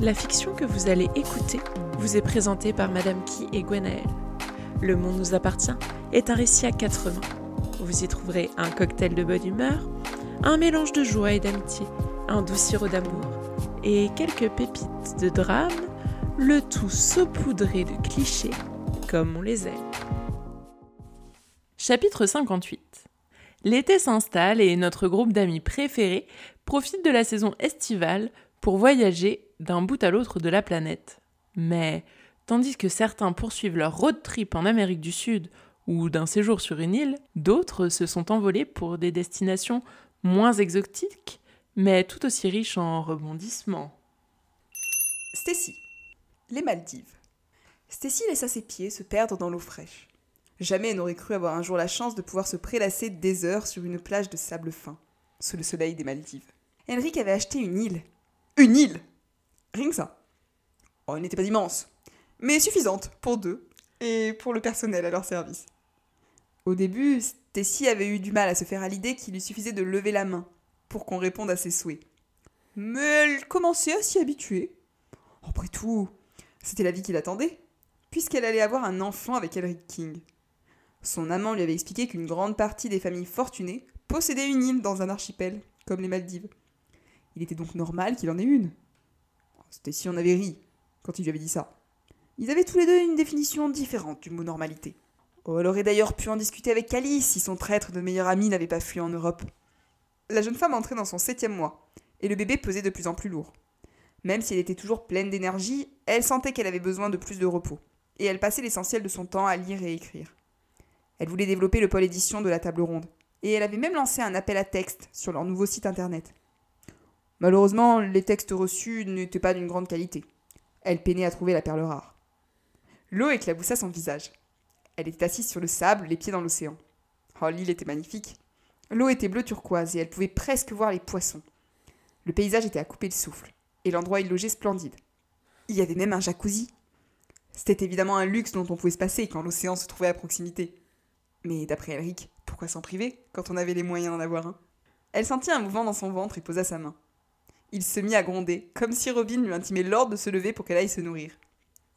La fiction que vous allez écouter vous est présentée par Madame Key et Gwenaël. Le Monde nous appartient est un récit à quatre mains. Vous y trouverez un cocktail de bonne humeur, un mélange de joie et d'amitié, un doux sirop d'amour et quelques pépites de drame, le tout saupoudré de clichés comme on les aime. Chapitre 58 L'été s'installe et notre groupe d'amis préférés profite de la saison estivale pour voyager d'un bout à l'autre de la planète. Mais tandis que certains poursuivent leur road trip en Amérique du Sud ou d'un séjour sur une île, d'autres se sont envolés pour des destinations moins exotiques, mais tout aussi riches en rebondissements. Stacy, les Maldives. Stacy laissa ses pieds se perdre dans l'eau fraîche. Jamais elle n'aurait cru avoir un jour la chance de pouvoir se prélasser des heures sur une plage de sable fin, sous le soleil des Maldives. Henrik avait acheté une île. Une île Rien. Oh, elle n'était pas immense, mais suffisante pour deux et pour le personnel à leur service. Au début, Stacy avait eu du mal à se faire à l'idée qu'il lui suffisait de lever la main pour qu'on réponde à ses souhaits. Mais elle commençait à s'y habituer. Après tout, c'était la vie qui l'attendait, puisqu'elle allait avoir un enfant avec Elric King. Son amant lui avait expliqué qu'une grande partie des familles fortunées possédaient une île dans un archipel, comme les Maldives. Il était donc normal qu'il en ait une. Stacy en avait ri quand il lui avait dit ça. Ils avaient tous les deux une définition différente du mot normalité. Oh, elle aurait d'ailleurs pu en discuter avec Alice si son traître de meilleur ami n'avait pas fui en Europe. La jeune femme entrait dans son septième mois, et le bébé pesait de plus en plus lourd. Même si elle était toujours pleine d'énergie, elle sentait qu'elle avait besoin de plus de repos, et elle passait l'essentiel de son temps à lire et écrire. Elle voulait développer le pôle édition de la table ronde, et elle avait même lancé un appel à texte sur leur nouveau site internet. Malheureusement, les textes reçus n'étaient pas d'une grande qualité. Elle peinait à trouver la perle rare. L'eau éclaboussa son visage. Elle était assise sur le sable, les pieds dans l'océan. Oh, l'île était magnifique. L'eau était bleu turquoise et elle pouvait presque voir les poissons. Le paysage était à couper le souffle, et l'endroit logeait splendide. Il y avait même un jacuzzi. C'était évidemment un luxe dont on pouvait se passer quand l'océan se trouvait à proximité. Mais d'après Elric, pourquoi s'en priver quand on avait les moyens d'en avoir un? Elle sentit un mouvement dans son ventre et posa sa main. Il se mit à gronder, comme si Robin lui intimait l'ordre de se lever pour qu'elle aille se nourrir.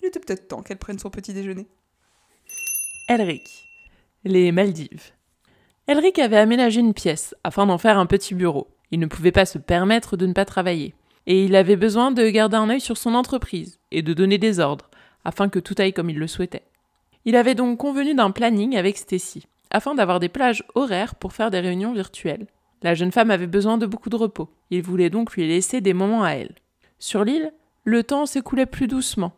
Il était peut-être temps qu'elle prenne son petit déjeuner. Elric. Les Maldives. Elric avait aménagé une pièce afin d'en faire un petit bureau. Il ne pouvait pas se permettre de ne pas travailler. Et il avait besoin de garder un œil sur son entreprise et de donner des ordres afin que tout aille comme il le souhaitait. Il avait donc convenu d'un planning avec Stacy afin d'avoir des plages horaires pour faire des réunions virtuelles. La jeune femme avait besoin de beaucoup de repos. Il voulait donc lui laisser des moments à elle. Sur l'île, le temps s'écoulait plus doucement.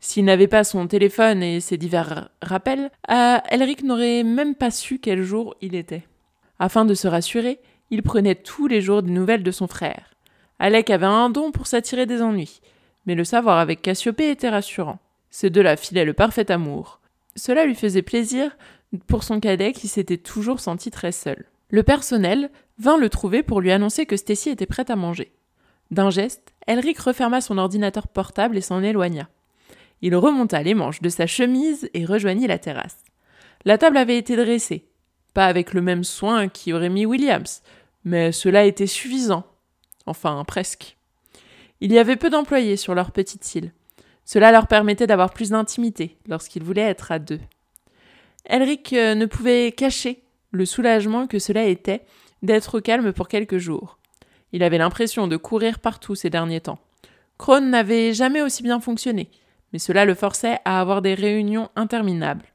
S'il n'avait pas son téléphone et ses divers rappels, euh, Elric n'aurait même pas su quel jour il était. Afin de se rassurer, il prenait tous les jours des nouvelles de son frère. Alec avait un don pour s'attirer des ennuis, mais le savoir avec Cassiopée était rassurant. Ces deux-là filaient le parfait amour. Cela lui faisait plaisir pour son cadet qui s'était toujours senti très seul. Le personnel vint le trouver pour lui annoncer que Stacy était prête à manger. D'un geste, Elric referma son ordinateur portable et s'en éloigna. Il remonta les manches de sa chemise et rejoignit la terrasse. La table avait été dressée, pas avec le même soin qu'y aurait mis Williams, mais cela était suffisant. Enfin, presque. Il y avait peu d'employés sur leur petite île. Cela leur permettait d'avoir plus d'intimité lorsqu'ils voulaient être à deux. Elric euh, ne pouvait cacher le soulagement que cela était d'être calme pour quelques jours. Il avait l'impression de courir partout ces derniers temps. Krone n'avait jamais aussi bien fonctionné, mais cela le forçait à avoir des réunions interminables.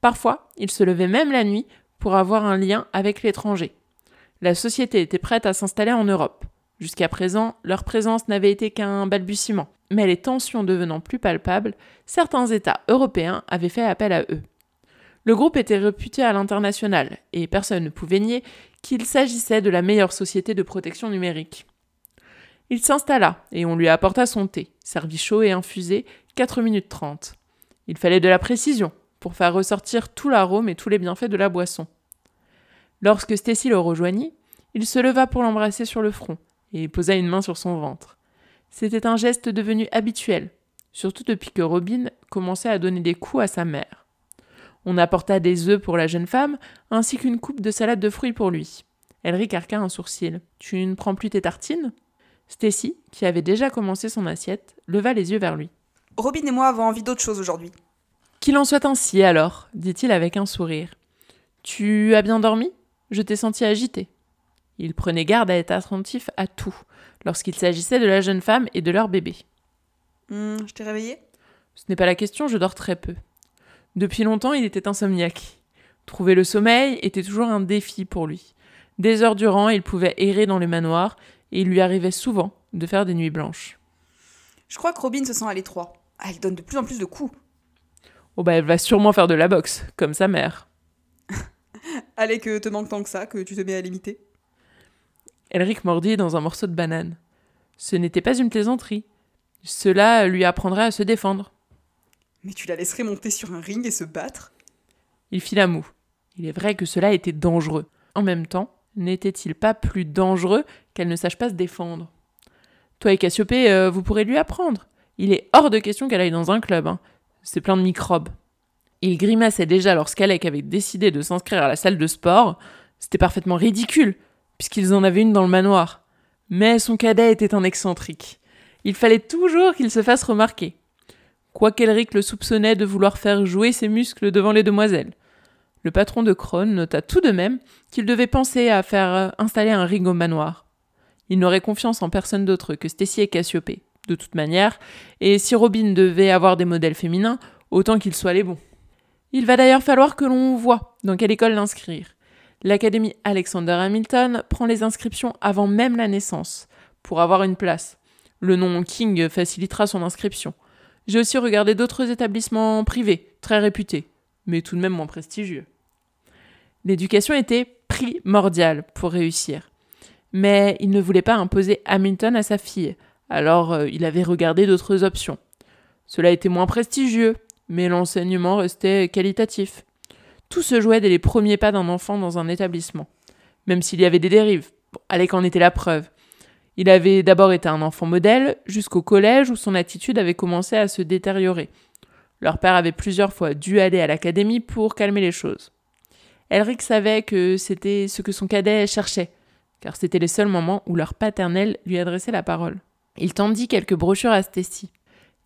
Parfois, il se levait même la nuit pour avoir un lien avec l'étranger. La société était prête à s'installer en Europe. Jusqu'à présent, leur présence n'avait été qu'un balbutiement, mais les tensions devenant plus palpables, certains États européens avaient fait appel à eux. Le groupe était réputé à l'international, et personne ne pouvait nier qu'il s'agissait de la meilleure société de protection numérique. Il s'installa, et on lui apporta son thé, servi chaud et infusé, 4 minutes 30. Il fallait de la précision, pour faire ressortir tout l'arôme et tous les bienfaits de la boisson. Lorsque Stacy le rejoignit, il se leva pour l'embrasser sur le front, et posa une main sur son ventre. C'était un geste devenu habituel, surtout depuis que Robin commençait à donner des coups à sa mère. On apporta des œufs pour la jeune femme, ainsi qu'une coupe de salade de fruits pour lui. Elric arqua un sourcil. Tu ne prends plus tes tartines? Stacy, qui avait déjà commencé son assiette, leva les yeux vers lui. Robin et moi avons envie d'autre chose aujourd'hui. Qu'il en soit ainsi alors, dit-il avec un sourire. Tu as bien dormi? Je t'ai senti agité. Il prenait garde à être attentif à tout, lorsqu'il s'agissait de la jeune femme et de leur bébé. Hmm, je t'ai réveillé Ce n'est pas la question, je dors très peu. Depuis longtemps, il était insomniaque. Trouver le sommeil était toujours un défi pour lui. Des heures durant, il pouvait errer dans les manoirs, et il lui arrivait souvent de faire des nuits blanches. Je crois que Robin se sent à l'étroit. Ah, il donne de plus en plus de coups. Oh bah elle va sûrement faire de la boxe, comme sa mère. Allez, que te manque tant que ça, que tu te mets à l'imiter? Elric mordit dans un morceau de banane. Ce n'était pas une plaisanterie. Cela lui apprendrait à se défendre. Mais tu la laisserais monter sur un ring et se battre? Il fit la moue. Il est vrai que cela était dangereux. En même temps, n'était-il pas plus dangereux qu'elle ne sache pas se défendre? Toi et Cassiopée, euh, vous pourrez lui apprendre. Il est hors de question qu'elle aille dans un club. Hein. C'est plein de microbes. Il grimaçait déjà lorsqu'Alec avait décidé de s'inscrire à la salle de sport. C'était parfaitement ridicule, puisqu'ils en avaient une dans le manoir. Mais son cadet était un excentrique. Il fallait toujours qu'il se fasse remarquer. Quoiqu'Elric le soupçonnait de vouloir faire jouer ses muscles devant les demoiselles. Le patron de Krone nota tout de même qu'il devait penser à faire euh, installer un ring au manoir. Il n'aurait confiance en personne d'autre que Stacy et Cassiopée, de toute manière, et si Robin devait avoir des modèles féminins, autant qu'ils soient les bons. Il va d'ailleurs falloir que l'on voit dans quelle école l'inscrire. L'Académie Alexander Hamilton prend les inscriptions avant même la naissance, pour avoir une place. Le nom King facilitera son inscription. J'ai aussi regardé d'autres établissements privés, très réputés, mais tout de même moins prestigieux. L'éducation était primordiale pour réussir. Mais il ne voulait pas imposer Hamilton à sa fille, alors euh, il avait regardé d'autres options. Cela était moins prestigieux, mais l'enseignement restait qualitatif. Tout se jouait dès les premiers pas d'un enfant dans un établissement, même s'il y avait des dérives. Bon, Alec en était la preuve? Il avait d'abord été un enfant modèle, jusqu'au collège où son attitude avait commencé à se détériorer. Leur père avait plusieurs fois dû aller à l'académie pour calmer les choses. Elric savait que c'était ce que son cadet cherchait, car c'était les seuls moments où leur paternel lui adressait la parole. Il tendit quelques brochures à Stacy.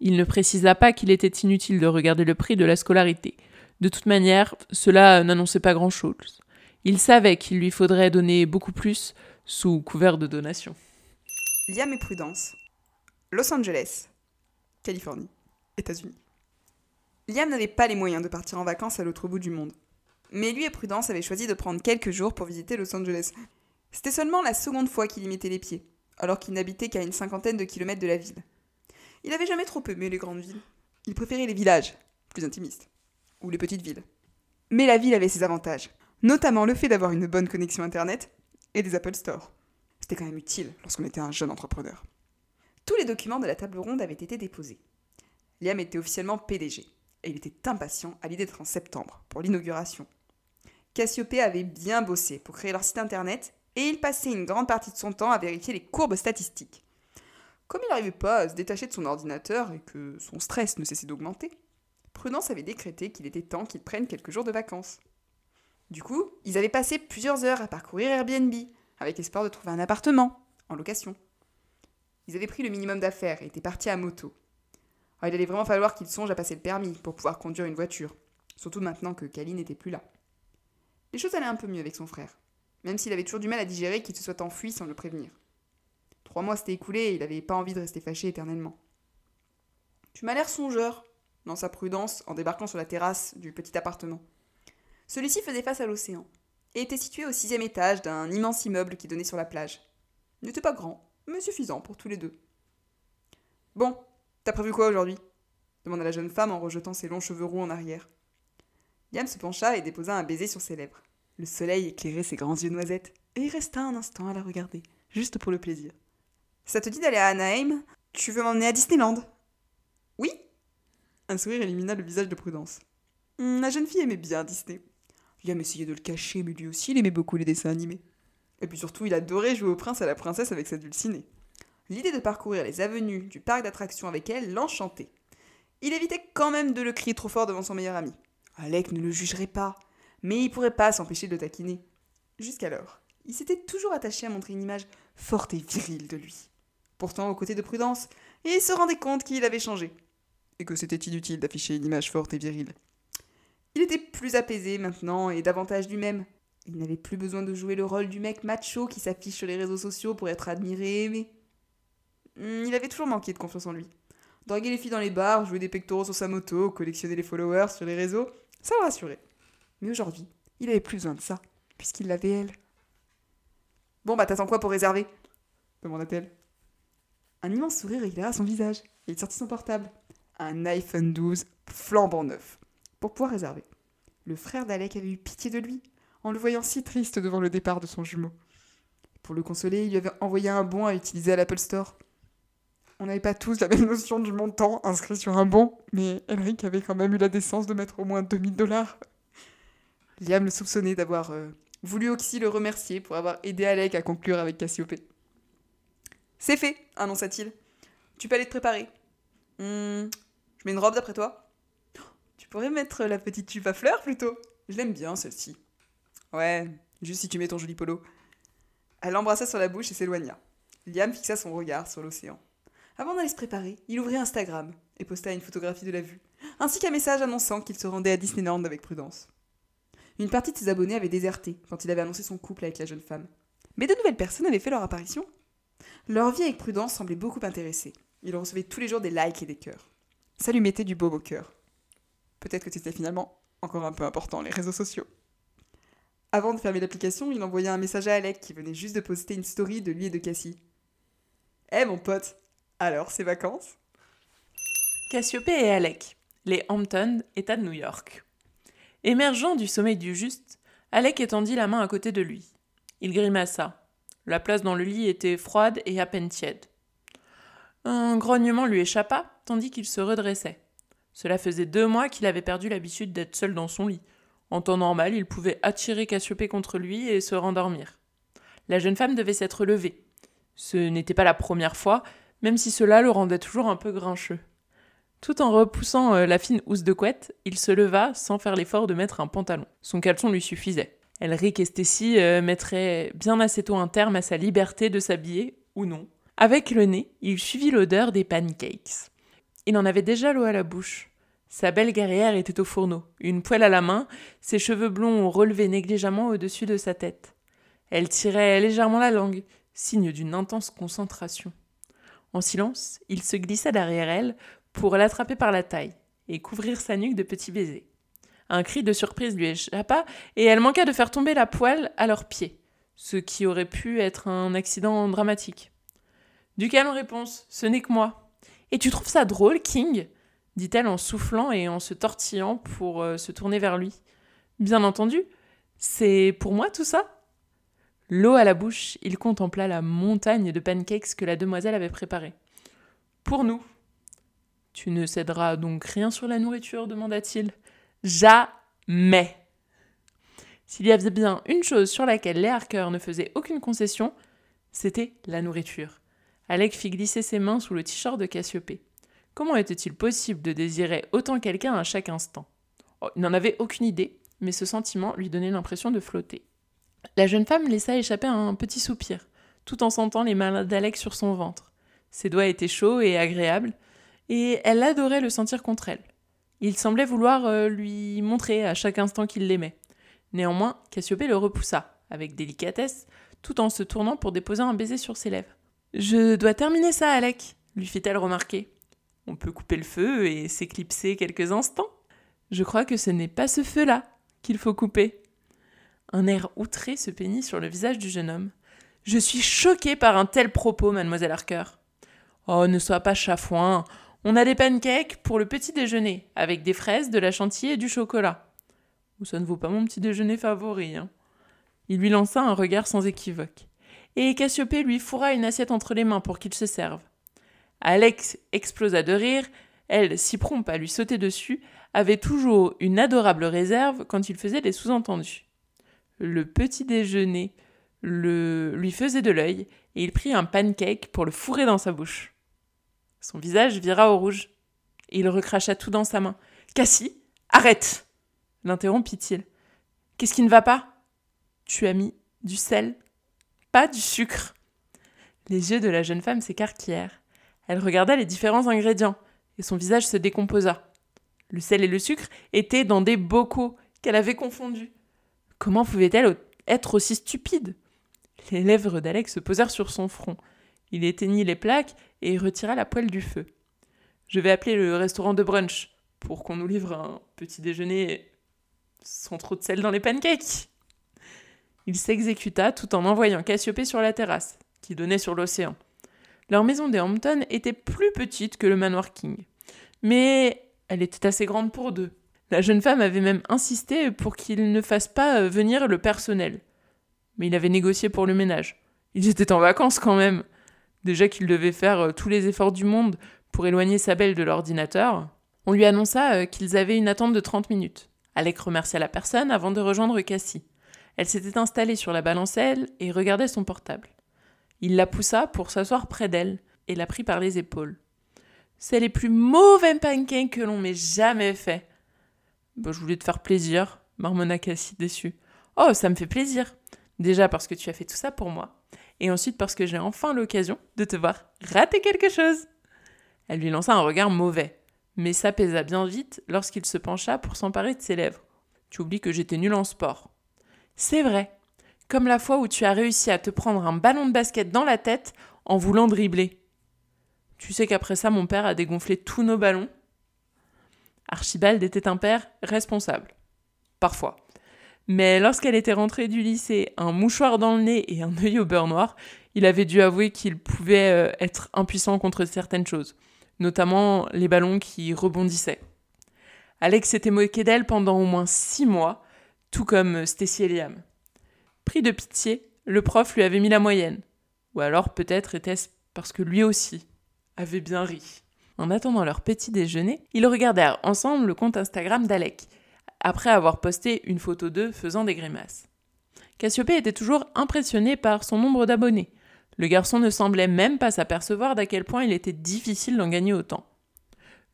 Il ne précisa pas qu'il était inutile de regarder le prix de la scolarité. De toute manière, cela n'annonçait pas grand-chose. Il savait qu'il lui faudrait donner beaucoup plus sous couvert de donation. Liam et Prudence. Los Angeles. Californie. États-Unis. Liam n'avait pas les moyens de partir en vacances à l'autre bout du monde. Mais lui et Prudence avaient choisi de prendre quelques jours pour visiter Los Angeles. C'était seulement la seconde fois qu'il y mettait les pieds, alors qu'il n'habitait qu'à une cinquantaine de kilomètres de la ville. Il n'avait jamais trop aimé les grandes villes. Il préférait les villages, plus intimistes, ou les petites villes. Mais la ville avait ses avantages, notamment le fait d'avoir une bonne connexion Internet et des Apple Store. C'était quand même utile lorsqu'on était un jeune entrepreneur. Tous les documents de la table ronde avaient été déposés. Liam était officiellement PDG, et il était impatient à l'idée d'être en septembre, pour l'inauguration. Cassiopée avait bien bossé pour créer leur site internet, et il passait une grande partie de son temps à vérifier les courbes statistiques. Comme il n'arrivait pas à se détacher de son ordinateur et que son stress ne cessait d'augmenter, Prudence avait décrété qu'il était temps qu'il prenne quelques jours de vacances. Du coup, ils avaient passé plusieurs heures à parcourir Airbnb, avec espoir de trouver un appartement, en location. Ils avaient pris le minimum d'affaires et étaient partis à moto. il allait vraiment falloir qu'ils songent à passer le permis pour pouvoir conduire une voiture, surtout maintenant que Kali n'était plus là. Les choses allaient un peu mieux avec son frère, même s'il avait toujours du mal à digérer qu'il se soit enfui sans le prévenir. Trois mois s'étaient écoulés et il n'avait pas envie de rester fâché éternellement. Tu m'as l'air songeur, dans sa prudence, en débarquant sur la terrasse du petit appartement. Celui-ci faisait face à l'océan, et était situé au sixième étage d'un immense immeuble qui donnait sur la plage. N'était pas grand, mais suffisant pour tous les deux. Bon, t'as prévu quoi aujourd'hui? demanda la jeune femme en rejetant ses longs cheveux roux en arrière. Liam se pencha et déposa un baiser sur ses lèvres. Le soleil éclairait ses grands yeux noisettes, et il resta un instant à la regarder, juste pour le plaisir. Ça te dit d'aller à Anaheim? Tu veux m'emmener à Disneyland Oui Un sourire illumina le visage de Prudence. La jeune fille aimait bien Disney. Liam essayait de le cacher, mais lui aussi, il aimait beaucoup les dessins animés. Et puis surtout, il adorait jouer au prince et à la princesse avec sa dulcinée. L'idée de parcourir les avenues du parc d'attractions avec elle l'enchantait. Il évitait quand même de le crier trop fort devant son meilleur ami. Alec ne le jugerait pas, mais il pourrait pas s'empêcher de le taquiner. Jusqu'alors, il s'était toujours attaché à montrer une image forte et virile de lui. pourtant aux côtés de Prudence, il se rendait compte qu'il avait changé, et que c'était inutile d'afficher une image forte et virile. Il était plus apaisé maintenant et davantage lui-même. Il n'avait plus besoin de jouer le rôle du mec macho qui s'affiche sur les réseaux sociaux pour être admiré et aimé. Hmm, il avait toujours manqué de confiance en lui. Draguer les filles dans les bars, jouer des pectoraux sur sa moto, collectionner les followers sur les réseaux, ça le rassurait. Mais aujourd'hui, il avait plus besoin de ça, puisqu'il l'avait elle. Bon bah t'attends quoi pour réserver? demanda-t-elle. Un immense sourire éclaira son visage, et il sortit son portable. Un iPhone 12 flambant neuf pour pouvoir réserver. Le frère d'Alec avait eu pitié de lui, en le voyant si triste devant le départ de son jumeau. Pour le consoler, il lui avait envoyé un bon à utiliser à l'Apple Store. On n'avait pas tous la même notion du montant inscrit sur un bon, mais Elric avait quand même eu la décence de mettre au moins 2000 dollars. Liam le soupçonnait d'avoir euh, voulu aussi le remercier pour avoir aidé Alec à conclure avec Cassiopée. C'est fait, annonça-t-il. Tu peux aller te préparer. Hmm, je mets une robe d'après toi tu pourrais mettre la petite jupe à fleurs plutôt? Je l'aime bien celle-ci. Ouais, juste si tu mets ton joli polo. Elle l'embrassa sur la bouche et s'éloigna. Liam fixa son regard sur l'océan. Avant d'aller se préparer, il ouvrit Instagram et posta une photographie de la vue, ainsi qu'un message annonçant qu'il se rendait à Disneyland avec prudence. Une partie de ses abonnés avait déserté quand il avait annoncé son couple avec la jeune femme. Mais de nouvelles personnes avaient fait leur apparition. Leur vie avec prudence semblait beaucoup intéresser. Il recevait tous les jours des likes et des cœurs. Ça lui mettait du beau au cœur. Peut-être que c'était finalement encore un peu important, les réseaux sociaux. Avant de fermer l'application, il envoya un message à Alec qui venait juste de poster une story de lui et de Cassie. Eh mon pote, alors ces vacances? Cassiopée et Alec, les Hamptons, État de New York. Émergeant du sommeil du juste, Alec étendit la main à côté de lui. Il grimaça. La place dans le lit était froide et à peine tiède. Un grognement lui échappa, tandis qu'il se redressait. Cela faisait deux mois qu'il avait perdu l'habitude d'être seul dans son lit. En temps normal, il pouvait attirer Cassiopée contre lui et se rendormir. La jeune femme devait s'être levée. Ce n'était pas la première fois, même si cela le rendait toujours un peu grincheux. Tout en repoussant euh, la fine housse de couette, il se leva sans faire l'effort de mettre un pantalon. Son caleçon lui suffisait. Elric et Stacy euh, mettraient bien assez tôt un terme à sa liberté de s'habiller, ou non. Avec le nez, il suivit l'odeur des pancakes. Il en avait déjà l'eau à la bouche. Sa belle guerrière était au fourneau, une poêle à la main, ses cheveux blonds relevés négligemment au-dessus de sa tête. Elle tirait légèrement la langue, signe d'une intense concentration. En silence, il se glissa derrière elle pour l'attraper par la taille et couvrir sa nuque de petits baisers. Un cri de surprise lui échappa et elle manqua de faire tomber la poêle à leurs pieds, ce qui aurait pu être un accident dramatique. Du calme réponse, ce n'est que moi. Et tu trouves ça drôle, King dit-elle en soufflant et en se tortillant pour euh, se tourner vers lui. Bien entendu, c'est pour moi tout ça L'eau à la bouche, il contempla la montagne de pancakes que la demoiselle avait préparée. Pour nous. Tu ne céderas donc rien sur la nourriture demanda-t-il. Jamais. S'il y avait bien une chose sur laquelle les Harker ne faisaient aucune concession, c'était la nourriture. Alec fit glisser ses mains sous le t-shirt de Cassiopée. Comment était-il possible de désirer autant quelqu'un à chaque instant? Oh, Il n'en avait aucune idée, mais ce sentiment lui donnait l'impression de flotter. La jeune femme laissa échapper un petit soupir, tout en sentant les mains d'Alec sur son ventre. Ses doigts étaient chauds et agréables, et elle adorait le sentir contre elle. Il semblait vouloir euh, lui montrer à chaque instant qu'il l'aimait. Néanmoins, Cassiopée le repoussa, avec délicatesse, tout en se tournant pour déposer un baiser sur ses lèvres. Je dois terminer ça, Alec, lui fit-elle remarquer. On peut couper le feu et s'éclipser quelques instants. Je crois que ce n'est pas ce feu-là qu'il faut couper. Un air outré se peignit sur le visage du jeune homme. Je suis choqué par un tel propos, mademoiselle Harker. Oh, ne sois pas chafouin. On a des pancakes pour le petit déjeuner, avec des fraises, de la chantilly et du chocolat. Ça ne vaut pas mon petit déjeuner favori, hein. Il lui lança un regard sans équivoque et Cassiopée lui fourra une assiette entre les mains pour qu'il se serve. Alex explosa de rire, elle, si prompte à lui sauter dessus, avait toujours une adorable réserve quand il faisait des sous-entendus. Le petit déjeuner le... lui faisait de l'œil, et il prit un pancake pour le fourrer dans sa bouche. Son visage vira au rouge, il recracha tout dans sa main. Cassie, arrête l'interrompit-il. Qu'est-ce qui ne va pas? Tu as mis du sel du sucre. Les yeux de la jeune femme s'écarquillèrent. Elle regarda les différents ingrédients, et son visage se décomposa. Le sel et le sucre étaient dans des bocaux qu'elle avait confondus. Comment pouvait-elle être aussi stupide Les lèvres d'Alex se posèrent sur son front. Il éteignit les plaques et retira la poêle du feu. Je vais appeler le restaurant de brunch pour qu'on nous livre un petit déjeuner sans trop de sel dans les pancakes. Il s'exécuta tout en envoyant Cassiopée sur la terrasse, qui donnait sur l'océan. Leur maison des Hampton était plus petite que le manoir King. Mais elle était assez grande pour deux. La jeune femme avait même insisté pour qu'il ne fasse pas euh, venir le personnel. Mais il avait négocié pour le ménage. Ils étaient en vacances quand même. Déjà qu'il devait faire euh, tous les efforts du monde pour éloigner sa belle de l'ordinateur, on lui annonça euh, qu'ils avaient une attente de 30 minutes. Alec remercia la personne avant de rejoindre Cassie. Elle s'était installée sur la balancelle et regardait son portable. Il la poussa pour s'asseoir près d'elle et la prit par les épaules. C'est les plus mauvais pancakes que l'on m'ait jamais fait. Bah, je voulais te faire plaisir, marmonna Cassie déçue. Oh, ça me fait plaisir. Déjà parce que tu as fait tout ça pour moi. Et ensuite parce que j'ai enfin l'occasion de te voir rater quelque chose. Elle lui lança un regard mauvais, mais s'apaisa bien vite lorsqu'il se pencha pour s'emparer de ses lèvres. Tu oublies que j'étais nul en sport. C'est vrai. Comme la fois où tu as réussi à te prendre un ballon de basket dans la tête en voulant dribbler. Tu sais qu'après ça, mon père a dégonflé tous nos ballons Archibald était un père responsable. Parfois. Mais lorsqu'elle était rentrée du lycée, un mouchoir dans le nez et un œil au beurre noir, il avait dû avouer qu'il pouvait euh, être impuissant contre certaines choses, notamment les ballons qui rebondissaient. Alex s'était moqué d'elle pendant au moins six mois, tout comme Stacy et Liam. Pris de pitié, le prof lui avait mis la moyenne. Ou alors peut-être était-ce parce que lui aussi avait bien ri. En attendant leur petit déjeuner, ils regardèrent ensemble le compte Instagram d'Alec, après avoir posté une photo d'eux faisant des grimaces. Cassiopée était toujours impressionné par son nombre d'abonnés. Le garçon ne semblait même pas s'apercevoir d'à quel point il était difficile d'en gagner autant.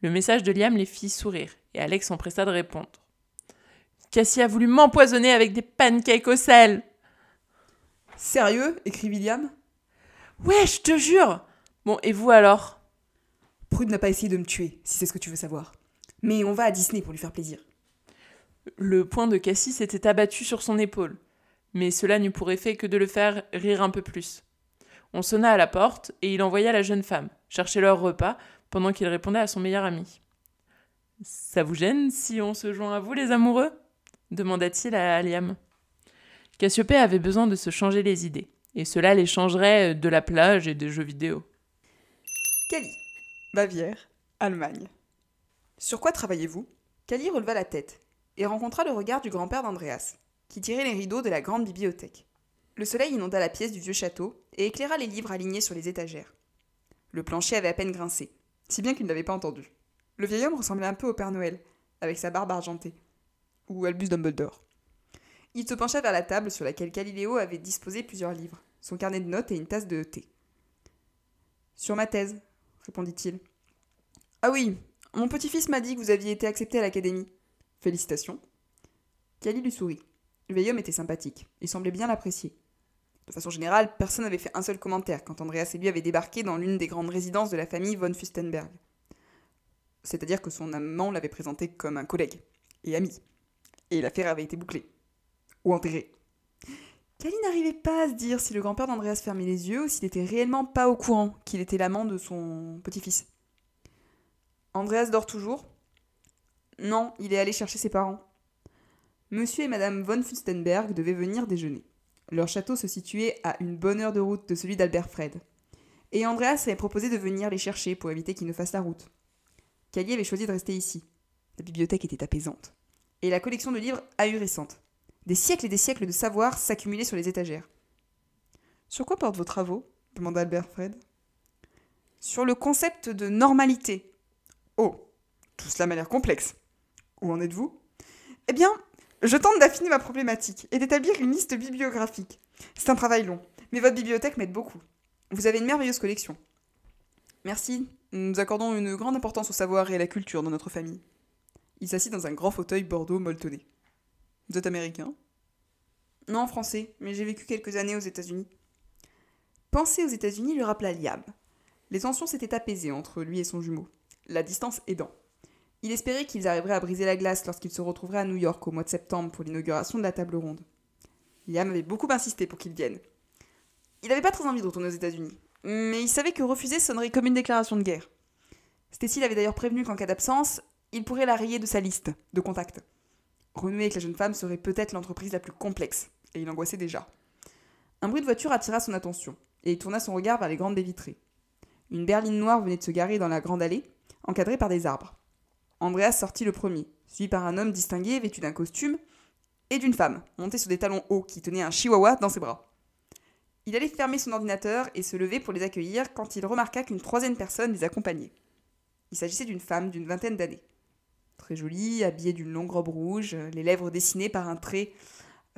Le message de Liam les fit sourire, et Alex s'empressa de répondre. Cassie a voulu m'empoisonner avec des pancakes au sel. Sérieux? écrit William. Ouais, je te jure. Bon, et vous alors? Prude n'a pas essayé de me tuer, si c'est ce que tu veux savoir. Mais on va à Disney pour lui faire plaisir. Le poing de Cassie s'était abattu sur son épaule, mais cela n'eut pour effet que de le faire rire un peu plus. On sonna à la porte et il envoya la jeune femme chercher leur repas pendant qu'il répondait à son meilleur ami. Ça vous gêne si on se joint à vous, les amoureux? Demanda-t-il à Liam. Cassiopée avait besoin de se changer les idées, et cela les changerait de la plage et des jeux vidéo. Kelly, Bavière, Allemagne. Sur quoi travaillez-vous? Kali releva la tête et rencontra le regard du grand-père d'Andreas, qui tirait les rideaux de la grande bibliothèque. Le soleil inonda la pièce du vieux château et éclaira les livres alignés sur les étagères. Le plancher avait à peine grincé, si bien qu'il ne l'avait pas entendu. Le vieil homme ressemblait un peu au Père Noël, avec sa barbe argentée. Ou Albus Dumbledore. Il se pencha vers la table sur laquelle Galiléo avait disposé plusieurs livres, son carnet de notes et une tasse de thé. Sur ma thèse, répondit-il. Ah oui, mon petit-fils m'a dit que vous aviez été accepté à l'académie. Félicitations. Kali lui sourit. Le vieil homme était sympathique. Il semblait bien l'apprécier. De façon générale, personne n'avait fait un seul commentaire quand Andreas et lui avaient débarqué dans l'une des grandes résidences de la famille von Fustenberg. C'est-à-dire que son amant l'avait présenté comme un collègue et ami. Et l'affaire avait été bouclée. Ou enterrée. Kali n'arrivait pas à se dire si le grand-père d'Andreas fermait les yeux ou s'il était réellement pas au courant qu'il était l'amant de son petit-fils. Andreas dort toujours Non, il est allé chercher ses parents. Monsieur et madame von Fustenberg devaient venir déjeuner. Leur château se situait à une bonne heure de route de celui d'Albert Fred. Et Andreas avait proposé de venir les chercher pour éviter qu'ils ne fassent la route. Kali avait choisi de rester ici. La bibliothèque était apaisante. Et la collection de livres ahurissante. Des siècles et des siècles de savoir s'accumulaient sur les étagères. Sur quoi portent vos travaux? demanda Albert Fred. Sur le concept de normalité. Oh, tout cela m'a l'air complexe. Où en êtes-vous? Eh bien, je tente d'affiner ma problématique et d'établir une liste bibliographique. C'est un travail long, mais votre bibliothèque m'aide beaucoup. Vous avez une merveilleuse collection. Merci, nous accordons une grande importance au savoir et à la culture dans notre famille. Il s'assit dans un grand fauteuil bordeaux molletonné. Vous êtes américain? Non, français, mais j'ai vécu quelques années aux États-Unis. Penser aux États-Unis lui rappela Liam. Les tensions s'étaient apaisées entre lui et son jumeau, la distance aidant. Il espérait qu'ils arriveraient à briser la glace lorsqu'ils se retrouveraient à New York au mois de septembre pour l'inauguration de la table ronde. Liam avait beaucoup insisté pour qu'ils viennent. Il n'avait pas très envie de retourner aux États-Unis, mais il savait que refuser sonnerait comme une déclaration de guerre. Stacy l'avait d'ailleurs prévenu qu'en cas d'absence, il pourrait la rayer de sa liste de contacts. Renouer avec la jeune femme serait peut-être l'entreprise la plus complexe, et il angoissait déjà. Un bruit de voiture attira son attention, et il tourna son regard vers les grandes vitrées. Une berline noire venait de se garer dans la grande allée, encadrée par des arbres. Andreas sortit le premier, suivi par un homme distingué vêtu d'un costume, et d'une femme, montée sur des talons hauts, qui tenait un chihuahua dans ses bras. Il allait fermer son ordinateur et se lever pour les accueillir quand il remarqua qu'une troisième personne les accompagnait. Il s'agissait d'une femme d'une vingtaine d'années. Très jolie, habillée d'une longue robe rouge, les lèvres dessinées par un trait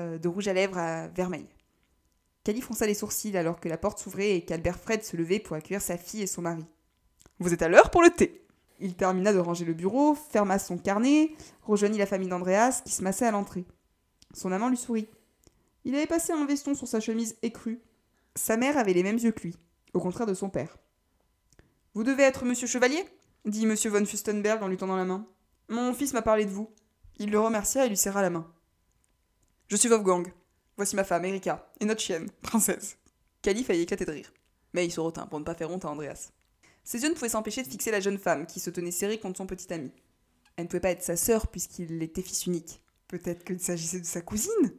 euh, de rouge à lèvres à vermeil. Cali fronça les sourcils alors que la porte s'ouvrait et qu'Albert Fred se levait pour accueillir sa fille et son mari. Vous êtes à l'heure pour le thé Il termina de ranger le bureau, ferma son carnet, rejoignit la famille d'Andreas qui se massait à l'entrée. Son amant lui sourit. Il avait passé un veston sur sa chemise écrue. Sa mère avait les mêmes yeux que lui, au contraire de son père. Vous devez être monsieur Chevalier? dit monsieur von Fustenberg en lui tendant la main. Mon fils m'a parlé de vous. Il le remercia et lui serra la main. Je suis Wolfgang. Voici ma femme, Erika, et notre chienne, Princesse. Cali faillit éclater de rire. Mais il se retint pour ne pas faire honte à Andreas. Ses yeux ne pouvaient s'empêcher de fixer la jeune femme qui se tenait serrée contre son petit ami. Elle ne pouvait pas être sa sœur puisqu'il était fils unique. Peut-être qu'il s'agissait de sa cousine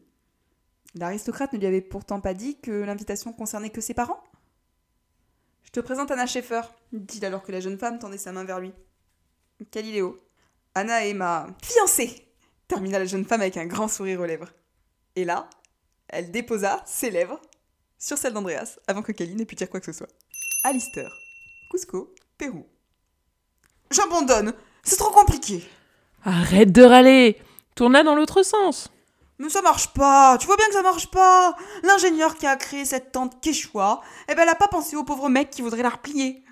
L'aristocrate ne lui avait pourtant pas dit que l'invitation concernait que ses parents Je te présente Anna Schaeffer, dit-il alors que la jeune femme tendait sa main vers lui. Caliléo. Anna est ma fiancée termina la jeune femme avec un grand sourire aux lèvres. Et là, elle déposa ses lèvres sur celles d'Andreas avant que Kali n'ait pu dire quoi que ce soit. Alistair, Cusco, Pérou. J'abandonne C'est trop compliqué Arrête de râler Tourne-la dans l'autre sens Mais ça marche pas Tu vois bien que ça marche pas L'ingénieur qui a créé cette tente Quechua, eh ben elle a pas pensé au pauvre mec qui voudrait la replier.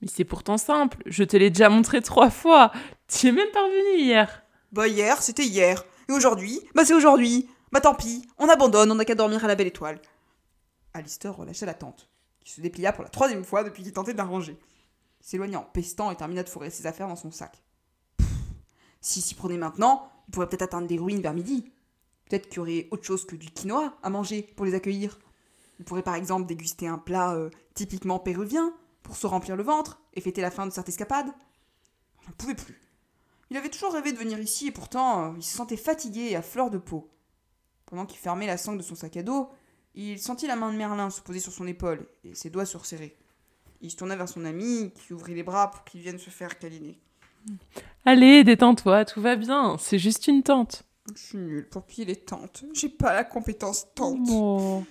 Mais c'est pourtant simple, je te l'ai déjà montré trois fois. Tu es même parvenu hier. Bah hier, c'était hier. Et aujourd'hui? Bah c'est aujourd'hui. Bah tant pis, on abandonne, on n'a qu'à dormir à la belle étoile. Alistair relâcha la tente, qui se déplia pour la troisième fois depuis qu'il tentait de la ranger. Il en pestant et termina de fourrer ses affaires dans son sac. S'il s'y prenait maintenant, il pourrait peut-être atteindre des ruines vers midi. Peut-être qu'il y aurait autre chose que du quinoa à manger pour les accueillir. Il pourrait par exemple déguster un plat euh, typiquement péruvien pour se remplir le ventre et fêter la fin de cette escapade. Il n'en pouvait plus. Il avait toujours rêvé de venir ici et pourtant euh, il se sentait fatigué et à fleur de peau. Pendant qu'il fermait la sangle de son sac à dos, il sentit la main de Merlin se poser sur son épaule et ses doigts se resserrer. Il se tourna vers son ami qui ouvrit les bras pour qu'il vienne se faire câliner. Allez, détends-toi, tout va bien, c'est juste une tente. Je suis nulle pour piller les tentes. J'ai pas la compétence tente. Oh.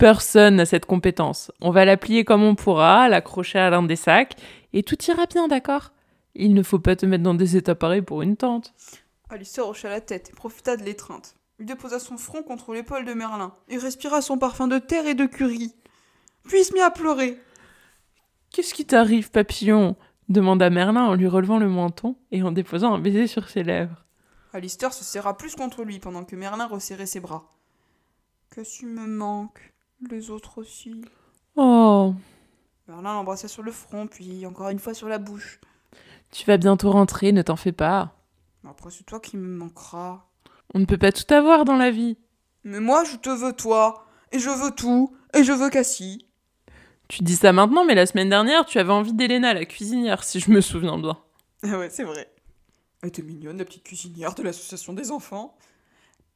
Personne n'a cette compétence. On va la plier comme on pourra, l'accrocher à l'un des sacs, et tout ira bien, d'accord? Il ne faut pas te mettre dans des états pareils pour une tente. Alistair hocha la tête et profita de l'étreinte. Il déposa son front contre l'épaule de Merlin et respira son parfum de terre et de curry. Puis il se mit à pleurer. Qu'est-ce qui t'arrive, papillon? demanda Merlin en lui relevant le menton et en déposant un baiser sur ses lèvres. Alistair se serra plus contre lui pendant que Merlin resserrait ses bras. Qu'est-ce qui me manque? Les autres aussi. Oh Merlin l'embrassa sur le front, puis encore une fois sur la bouche. Tu vas bientôt rentrer, ne t'en fais pas. Après, c'est toi qui me manqueras. On ne peut pas tout avoir dans la vie. Mais moi, je te veux toi, et je veux tout, et je veux Cassie. Tu dis ça maintenant, mais la semaine dernière, tu avais envie d'Elena, la cuisinière, si je me souviens bien. Ah ouais, c'est vrai. Elle était mignonne, la petite cuisinière de l'association des enfants.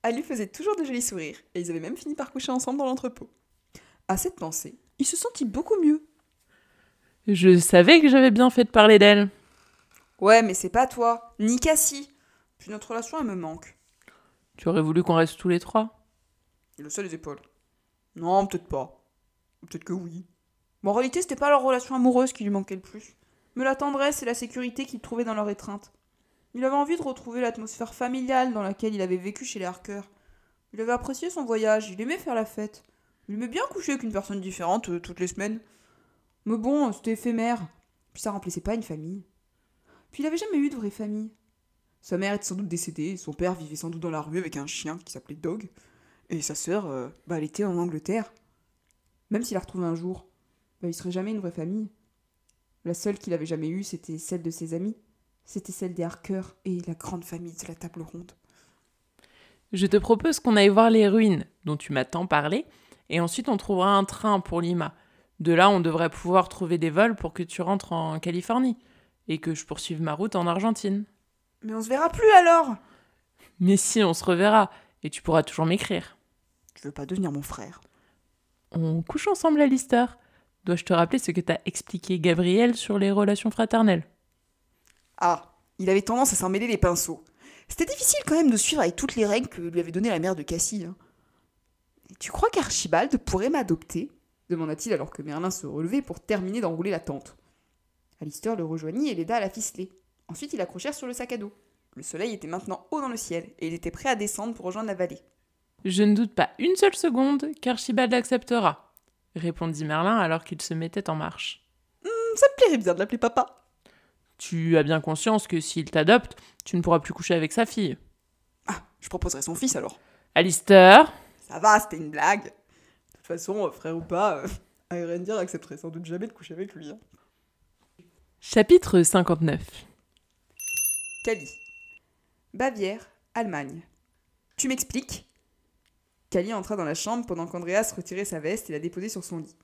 Elle lui faisait toujours de jolis sourires, et ils avaient même fini par coucher ensemble dans l'entrepôt. À cette pensée, il se sentit beaucoup mieux. Je savais que j'avais bien fait de parler d'elle. Ouais, mais c'est pas toi, ni Cassie. Puis notre relation, elle me manque. Tu aurais voulu qu'on reste tous les trois? Il haussa les épaules. Non, peut-être pas. Peut-être que oui. Bon, en réalité, c'était pas leur relation amoureuse qui lui manquait le plus, mais la tendresse et la sécurité qu'il trouvait dans leur étreinte. Il avait envie de retrouver l'atmosphère familiale dans laquelle il avait vécu chez les Harker. Il avait apprécié son voyage, il aimait faire la fête. Il aimait bien coucher avec une personne différente euh, toutes les semaines. Mais bon, c'était éphémère. Puis ça remplissait pas une famille. Puis il avait jamais eu de vraie famille. Sa mère était sans doute décédée, son père vivait sans doute dans la rue avec un chien qui s'appelait Dog, et sa sœur, euh, bah, elle était en Angleterre. Même s'il la retrouvait un jour, bah, il serait jamais une vraie famille. La seule qu'il avait jamais eue, c'était celle de ses amis. C'était celle des Harker et la grande famille de la table ronde. Je te propose qu'on aille voir les ruines dont tu m'as tant parlé, et ensuite on trouvera un train pour Lima. De là, on devrait pouvoir trouver des vols pour que tu rentres en Californie, et que je poursuive ma route en Argentine. Mais on se verra plus alors Mais si, on se reverra, et tu pourras toujours m'écrire. Tu veux pas devenir mon frère On couche ensemble à Lister. Dois-je te rappeler ce que t'a expliqué Gabriel sur les relations fraternelles? Ah, il avait tendance à s'en mêler les pinceaux. C'était difficile quand même de suivre avec toutes les règles que lui avait données la mère de Cassie. hein. Tu crois qu'Archibald pourrait m'adopter demanda-t-il alors que Merlin se relevait pour terminer d'enrouler la tente. Alistair le rejoignit et l'aida à la ficeler. Ensuite, ils accrochèrent sur le sac à dos. Le soleil était maintenant haut dans le ciel et il était prêt à descendre pour rejoindre la vallée. Je ne doute pas une seule seconde qu'Archibald acceptera, répondit Merlin alors qu'il se mettait en marche. Ça me plairait bien de l'appeler papa. Tu as bien conscience que s'il t'adopte, tu ne pourras plus coucher avec sa fille. Ah, je proposerai son fils alors. Alistair Ça va, c'était une blague. De toute façon, euh, frère ou pas, euh, Irendir accepterait sans doute jamais de coucher avec lui. hein. Chapitre 59 Cali. Bavière, Allemagne. Tu m'expliques? Cali entra dans la chambre pendant qu'Andreas retirait sa veste et la déposait sur son lit.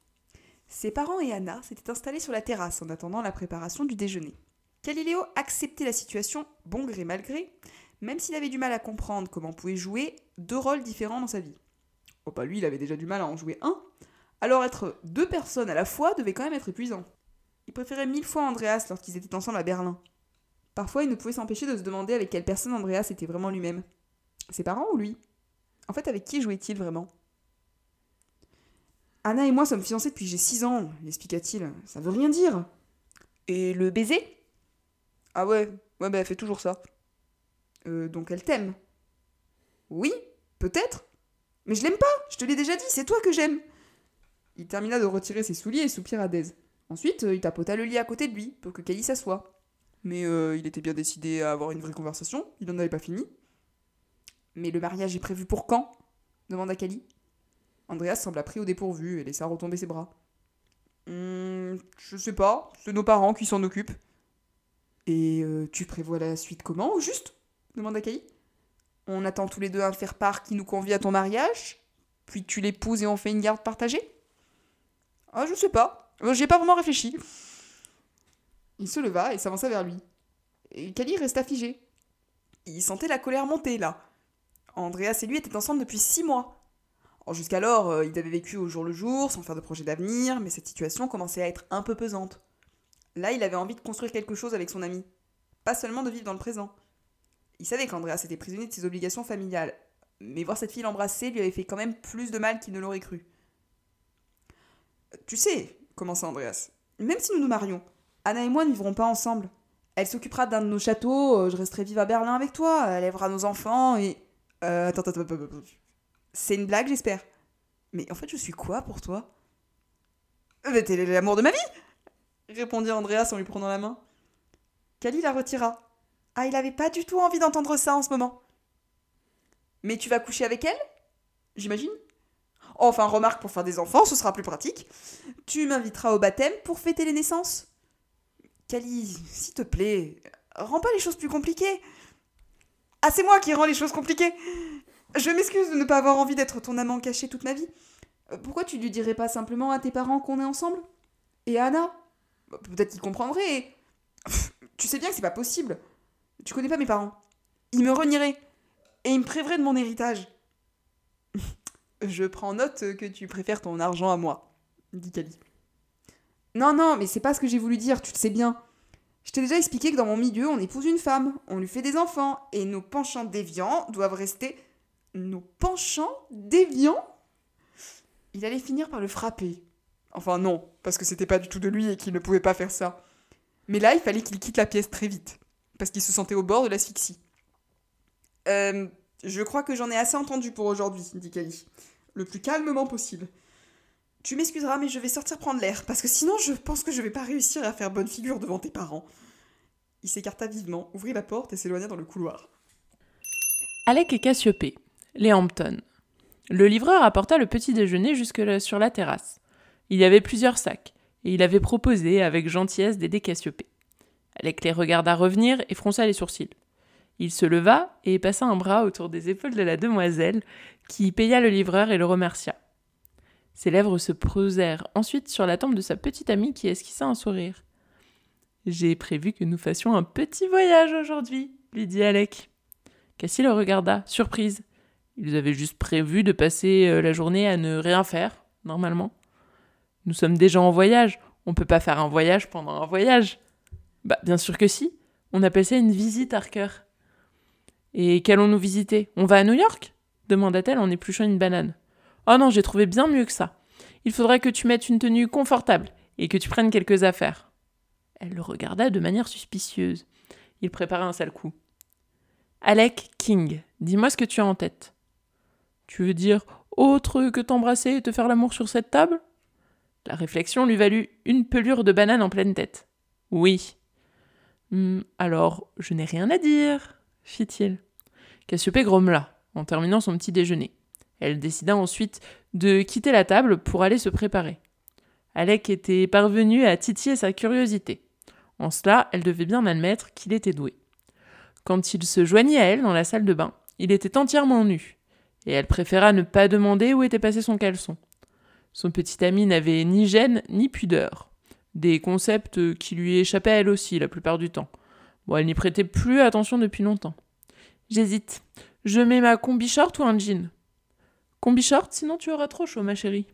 Ses parents et Anna s'étaient installés sur la terrasse en attendant la préparation du déjeuner. Galileo acceptait la situation, bon gré mal gré, même s'il avait du mal à comprendre comment pouvait jouer deux rôles différents dans sa vie. Oh bah lui, il avait déjà du mal à en jouer un, alors être deux personnes à la fois devait quand même être épuisant. Il préférait mille fois Andreas lorsqu'ils étaient ensemble à Berlin. Parfois, il ne pouvait s'empêcher de se demander avec quelle personne Andreas était vraiment lui-même. Ses parents ou lui? En fait, avec qui jouait-il vraiment? Anna et moi sommes fiancés depuis j'ai 6 ans, expliqua-t-il. Ça veut rien dire. Et le baiser? Ah ouais, ouais, bah elle fait toujours ça. Euh, donc elle t'aime? Oui, peut-être? Mais je l'aime pas, je te l'ai déjà dit, c'est toi que j'aime. Il termina de retirer ses souliers et soupira d'aise. Ensuite, euh, il tapota le lit à côté de lui pour que Kelly s'assoie. Mais euh, il était bien décidé à avoir une vraie conversation, il n'en avait pas fini. Mais le mariage est prévu pour quand? demanda Kelly. Andreas sembla pris au dépourvu et laissa retomber ses bras. Hum, je sais pas, c'est nos parents qui s'en occupent. Et euh, tu prévois la suite comment, au juste? demanda Kelly. On attend tous les deux un faire-part qui nous convie à ton mariage Puis tu l'épouses et on fait une garde partagée? Ah, je sais pas. Euh, J'y ai pas vraiment réfléchi. Il se leva et s'avança vers lui. Et Kali resta figé. Il sentait la colère monter, là. Andreas et lui étaient ensemble depuis six mois. Or, Jusqu'alors, euh, ils avaient vécu au jour le jour, sans faire de projet d'avenir, mais cette situation commençait à être un peu pesante. Là, il avait envie de construire quelque chose avec son ami. Pas seulement de vivre dans le présent. Il savait qu'Andreas était prisonnier de ses obligations familiales, mais voir cette fille l'embrasser lui avait fait quand même plus de mal qu'il ne l'aurait cru. Tu sais, commença Andreas, même si nous nous marions, Anna et moi ne vivrons pas ensemble. Elle s'occupera d'un de nos châteaux, euh, je resterai vive à Berlin avec toi, elle élèvera nos enfants et. Euh, attends, attends, attends, attends. C'est une blague, j'espère. Mais en fait, je suis quoi pour toi? Euh, Mais t'es l'amour de ma vie répondit Andreas en lui prenant la main. Kali la retira. Ah, il avait pas du tout envie d'entendre ça en ce moment. Mais tu vas coucher avec elle J'imagine? Enfin, remarque, pour faire des enfants, ce sera plus pratique. Tu m'inviteras au baptême pour fêter les naissances. Kali, s'il te plaît, rends pas les choses plus compliquées. Ah, c'est moi qui rends les choses compliquées. Je m'excuse de ne pas avoir envie d'être ton amant caché toute ma vie. Euh, Pourquoi tu lui dirais pas simplement à tes parents qu'on est ensemble? Et à Anna? Bah, Peut-être qu'ils comprendraient. Tu sais bien que c'est pas possible. Tu connais pas mes parents. Ils me renieraient. Et ils me priveraient de mon héritage. Je prends note que tu préfères ton argent à moi, dit Kali. Non, non, mais c'est pas ce que j'ai voulu dire, tu le sais bien. Je t'ai déjà expliqué que dans mon milieu, on épouse une femme, on lui fait des enfants, et nos penchants déviants doivent rester. Nos penchants déviants Il allait finir par le frapper. Enfin, non, parce que c'était pas du tout de lui et qu'il ne pouvait pas faire ça. Mais là, il fallait qu'il quitte la pièce très vite, parce qu'il se sentait au bord de l'asphyxie. Euh, je crois que j'en ai assez entendu pour aujourd'hui, dit Kali. Le plus calmement possible. Tu m'excuseras, mais je vais sortir prendre l'air, parce que sinon je pense que je vais pas réussir à faire bonne figure devant tes parents. Il s'écarta vivement, ouvrit la porte et s'éloigna dans le couloir. Alec et Cassiopée, les Hampton. Le livreur apporta le petit déjeuner jusque sur la terrasse. Il y avait plusieurs sacs, et il avait proposé avec gentillesse d'aider Cassiopée. Alec les regarda revenir et fronça les sourcils. Il se leva et passa un bras autour des épaules de la demoiselle, qui paya le livreur et le remercia. Ses lèvres se posèrent ensuite sur la tempe de sa petite amie qui esquissa un sourire. J'ai prévu que nous fassions un petit voyage aujourd'hui, lui dit Alec. Cassie le regarda, surprise. Ils avaient juste prévu de passer euh, la journée à ne rien faire, normalement. Nous sommes déjà en voyage. On peut pas faire un voyage pendant un voyage. Bah, bien sûr que si. On appelle ça une visite, Harker. Et qu'allons-nous visiter? On va à New York? demanda-t-elle en épluchant une banane. Oh non, j'ai trouvé bien mieux que ça. Il faudrait que tu mettes une tenue confortable et que tu prennes quelques affaires. Elle le regarda de manière suspicieuse. Il prépara un sale coup. Alec King, dis-moi ce que tu as en tête. Tu veux dire autre que t'embrasser et te faire l'amour sur cette table? La réflexion lui valut une pelure de banane en pleine tête. Oui. Hmm, alors, je n'ai rien à dire, fit-il. Cassiopée grommela, en terminant son petit déjeuner. Elle décida ensuite de quitter la table pour aller se préparer. Alec était parvenu à titiller sa curiosité. En cela, elle devait bien admettre qu'il était doué. Quand il se joignit à elle dans la salle de bain, il était entièrement nu, et elle préféra ne pas demander où était passé son caleçon. Son petit ami n'avait ni gêne ni pudeur, des concepts qui lui échappaient à elle aussi la plupart du temps. Bon, elle n'y prêtait plus attention depuis longtemps. J'hésite. Je mets ma combi short ou un jean? Combi short, sinon tu auras trop chaud, ma chérie.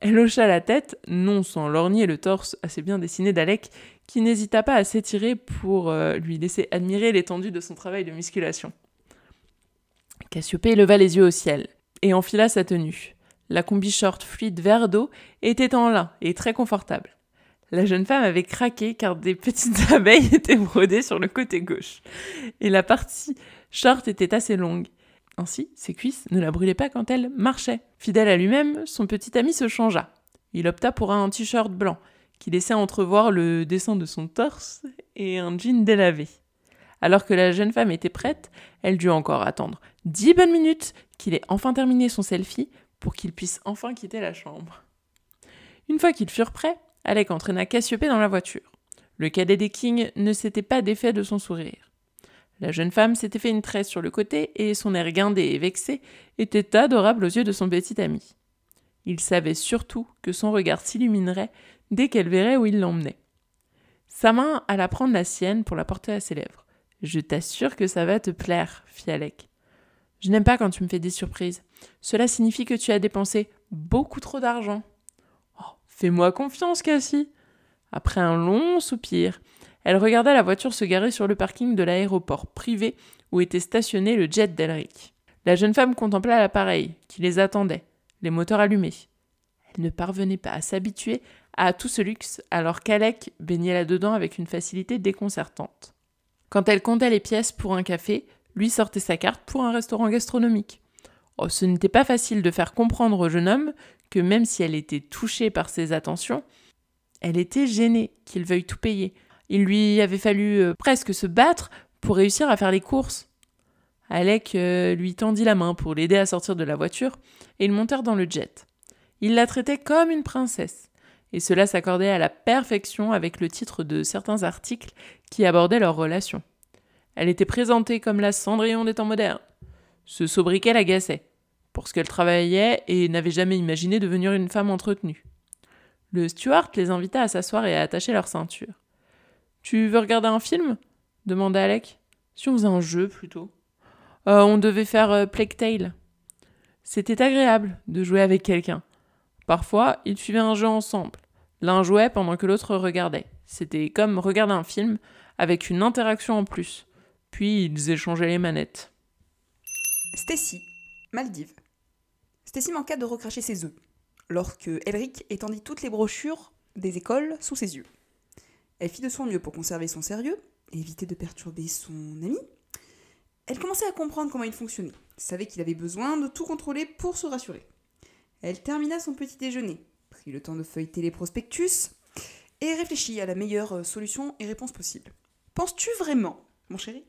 Elle hocha la tête, non sans lorgner le torse assez bien dessiné d'Alec, qui n'hésita pas à s'étirer pour euh, lui laisser admirer l'étendue de son travail de musculation. Cassiopée leva les yeux au ciel et enfila sa tenue. La combi short fluide vert d'eau était en lin et très confortable. La jeune femme avait craqué car des petites abeilles étaient brodées sur le côté gauche. Et la partie short était assez longue. Ainsi, ses cuisses ne la brûlaient pas quand elle marchait. Fidèle à lui-même, son petit ami se changea. Il opta pour un t-shirt blanc, qui laissait entrevoir le dessin de son torse, et un jean délavé. Alors que la jeune femme était prête, elle dut encore attendre dix bonnes minutes qu'il ait enfin terminé son selfie pour qu'il puisse enfin quitter la chambre. Une fois qu'ils furent prêts, Alec entraîna Cassiopée dans la voiture. Le cadet des Kings ne s'était pas défait de son sourire. La jeune femme s'était fait une tresse sur le côté et son air guindé et vexé était adorable aux yeux de son petit ami. Il savait surtout que son regard s'illuminerait dès qu'elle verrait où il l'emmenait. Sa main alla prendre la sienne pour la porter à ses lèvres. Je t'assure que ça va te plaire, fit Alec. Je n'aime pas quand tu me fais des surprises. Cela signifie que tu as dépensé beaucoup trop d'argent. Fais-moi confiance, Cassie. Après un long soupir, elle regarda la voiture se garer sur le parking de l'aéroport privé où était stationné le jet d'Elric. La jeune femme contempla l'appareil, qui les attendait, les moteurs allumés. Elle ne parvenait pas à s'habituer à tout ce luxe, alors qu'Alec baignait là-dedans avec une facilité déconcertante. Quand elle comptait les pièces pour un café, lui sortait sa carte pour un restaurant gastronomique. Oh, ce n'était pas facile de faire comprendre au jeune homme que même si elle était touchée par ses attentions, elle était gênée qu'il veuille tout payer, il lui avait fallu euh, presque se battre pour réussir à faire les courses. Alec euh, lui tendit la main pour l'aider à sortir de la voiture, et ils montèrent dans le jet. Il la traitait comme une princesse, et cela s'accordait à la perfection avec le titre de certains articles qui abordaient leur relation. Elle était présentée comme la Cendrillon des temps modernes. Ce sobriquet l'agaçait, pour ce qu'elle travaillait et n'avait jamais imaginé devenir une femme entretenue. Le steward les invita à s'asseoir et à attacher leur ceinture. Tu veux regarder un film? demanda Alec. Si on faisait un jeu plutôt. Euh, on devait faire euh, Plague Tale. C'était agréable de jouer avec quelqu'un. Parfois, ils suivaient un jeu ensemble. L'un jouait pendant que l'autre regardait. C'était comme regarder un film avec une interaction en plus. Puis ils échangeaient les manettes. Stacy, Maldives. Stacy manqua de recracher ses œufs, lorsque Elric étendit toutes les brochures des écoles sous ses yeux. Elle fit de son mieux pour conserver son sérieux et éviter de perturber son ami. Elle commençait à comprendre comment il fonctionnait, savait qu'il avait besoin de tout contrôler pour se rassurer. Elle termina son petit déjeuner, prit le temps de feuilleter les prospectus et réfléchit à la meilleure solution et réponse possible. Penses-tu vraiment, mon chéri,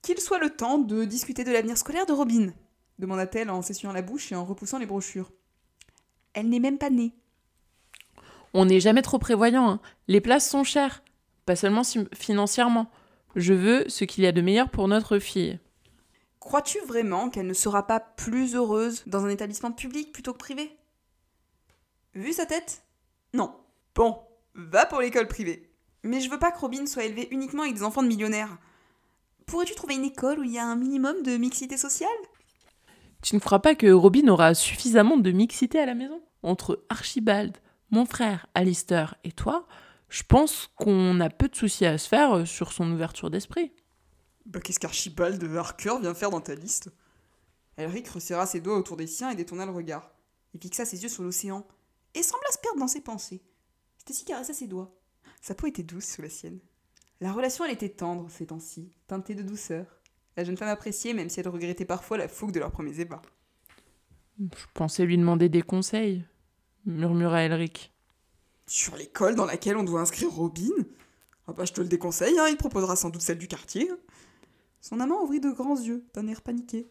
qu'il soit le temps de discuter de l'avenir scolaire de Robin? Demanda-t-elle en s'essuyant la bouche et en repoussant les brochures. Elle n'est même pas née. On n'est jamais trop prévoyant. hein. Les places sont chères, pas seulement financièrement. Je veux ce qu'il y a de meilleur pour notre fille. Crois-tu vraiment qu'elle ne sera pas plus heureuse dans un établissement public plutôt que privé? Vu sa tête? Non. Bon, va pour l'école privée. Mais je veux pas que Robin soit élevée uniquement avec des enfants de millionnaires. Pourrais-tu trouver une école où il y a un minimum de mixité sociale? Tu ne crois pas que Robin aura suffisamment de mixité à la maison? Entre Archibald, mon frère, Alistair et toi, je pense qu'on a peu de soucis à se faire euh, sur son ouverture d'esprit. Bah qu'est-ce qu'Archibald Harker vient faire dans ta liste? Elric resserra ses doigts autour des siens et détourna le regard. Il fixa ses yeux sur l'océan et sembla se perdre dans ses pensées. Stacy caressa ses doigts. Sa peau était douce sous la sienne. La relation, elle était tendre ces temps-ci, teintée de douceur. La jeune femme appréciait, même si elle regrettait parfois la fougue de leurs premiers ébats. Je pensais lui demander des conseils, murmura Elric. Sur l'école dans laquelle on doit inscrire Robin? Ah bah je te le déconseille, hein, il proposera sans doute celle du quartier. Son amant ouvrit de grands yeux, d'un air paniqué.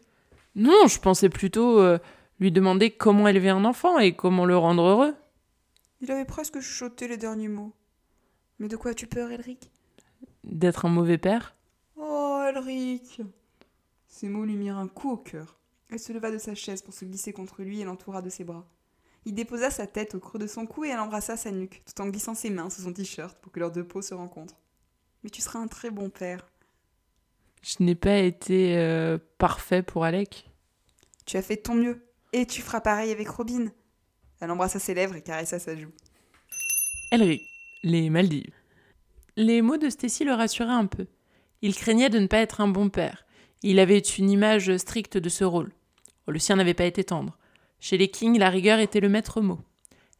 Non, je pensais plutôt euh, lui demander comment élever un enfant et comment le rendre heureux. Il avait presque chuchoté les derniers mots. Mais de quoi as-tu peur, Elric? D'être un mauvais père? Elric Ces mots lui mirent un coup au cœur. Elle se leva de sa chaise pour se glisser contre lui et l'entoura de ses bras. Il déposa sa tête au creux de son cou et elle embrassa sa nuque, tout en glissant ses mains sous son t-shirt pour que leurs deux peaux se rencontrent. Mais tu seras un très bon père. Je n'ai pas été euh, parfait pour Alec. Tu as fait de ton mieux. Et tu feras pareil avec Robin. Elle embrassa ses lèvres et caressa sa joue. Elric, les Maldives. Les mots de Stacy le rassuraient un peu. Il craignait de ne pas être un bon père. Il avait une image stricte de ce rôle. Le sien n'avait pas été tendre. Chez les Kings, la rigueur était le maître mot.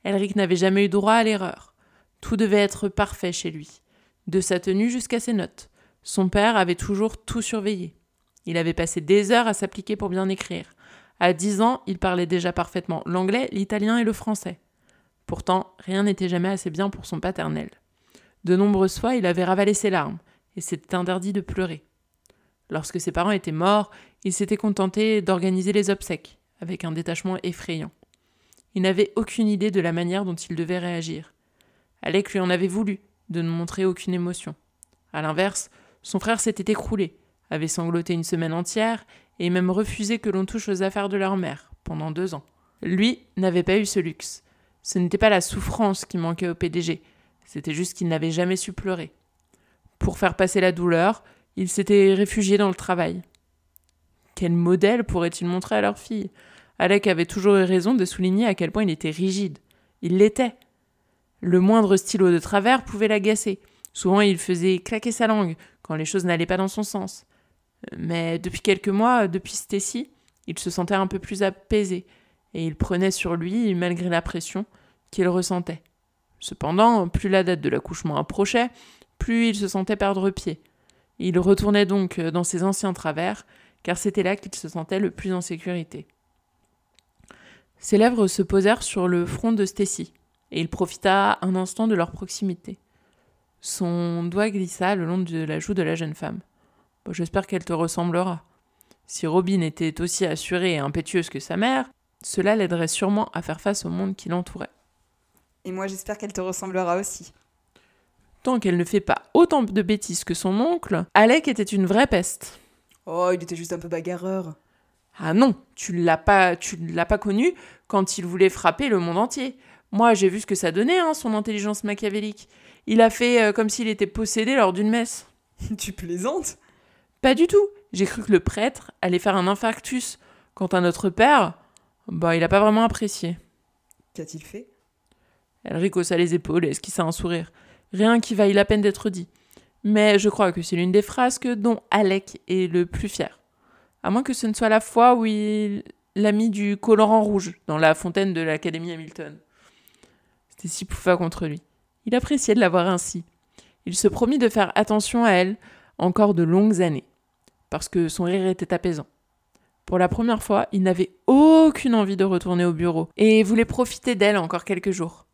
Elric n'avait jamais eu droit à l'erreur. Tout devait être parfait chez lui, de sa tenue jusqu'à ses notes. Son père avait toujours tout surveillé. Il avait passé des heures à s'appliquer pour bien écrire. À dix ans, il parlait déjà parfaitement l'anglais, l'italien et le français. Pourtant, rien n'était jamais assez bien pour son paternel. De nombreuses fois, il avait ravalé ses larmes, et s'était interdit de pleurer. Lorsque ses parents étaient morts, il s'était contenté d'organiser les obsèques, avec un détachement effrayant. Il n'avait aucune idée de la manière dont il devait réagir. Alec lui en avait voulu, de ne montrer aucune émotion. À l'inverse, son frère s'était écroulé, avait sangloté une semaine entière, et même refusé que l'on touche aux affaires de leur mère, pendant deux ans. Lui n'avait pas eu ce luxe. Ce n'était pas la souffrance qui manquait au PDG, c'était juste qu'il n'avait jamais su pleurer. Pour faire passer la douleur, il s'était réfugié dans le travail. Quel modèle pourrait-il montrer à leur fille? Alec avait toujours eu raison de souligner à quel point il était rigide. Il l'était. Le moindre stylo de travers pouvait l'agacer. Souvent, il faisait claquer sa langue quand les choses n'allaient pas dans son sens. Mais depuis quelques mois, depuis Stacy, il se sentait un peu plus apaisé, et il prenait sur lui malgré la pression qu'il ressentait. Cependant, plus la date de l'accouchement approchait, plus il se sentait perdre pied. Il retournait donc dans ses anciens travers, car c'était là qu'il se sentait le plus en sécurité. Ses lèvres se posèrent sur le front de Stacy, et il profita un instant de leur proximité. Son doigt glissa le long de la joue de la jeune femme. J'espère qu'elle te ressemblera. Si Robin était aussi assurée et impétueuse que sa mère, cela l'aiderait sûrement à faire face au monde qui l'entourait. Et moi, j'espère qu'elle te ressemblera aussi. Tant qu'elle ne fait pas autant de bêtises que son oncle, Alec était une vraie peste. Oh, il était juste un peu bagarreur. Ah non, tu l'as pas, tu l'as pas connu quand il voulait frapper le monde entier. Moi, j'ai vu ce que ça donnait, hein, son intelligence machiavélique. Il a fait euh, comme s'il était possédé lors d'une messe. tu plaisantes? Pas du tout. J'ai cru que le prêtre allait faire un infarctus. Quant à notre père, bah, il a pas vraiment apprécié. Qu'a-t-il fait? Elle haussa les épaules et esquissa un sourire? Rien qui vaille la peine d'être dit. Mais je crois que c'est l'une des phrases que dont Alec est le plus fier. À moins que ce ne soit la fois où il l'a mis du colorant rouge dans la fontaine de l'Académie Hamilton. Stacy pouffa contre lui. Il appréciait de la voir ainsi. Il se promit de faire attention à elle encore de longues années, parce que son rire était apaisant. Pour la première fois, il n'avait aucune envie de retourner au bureau et voulait profiter d'elle encore quelques jours.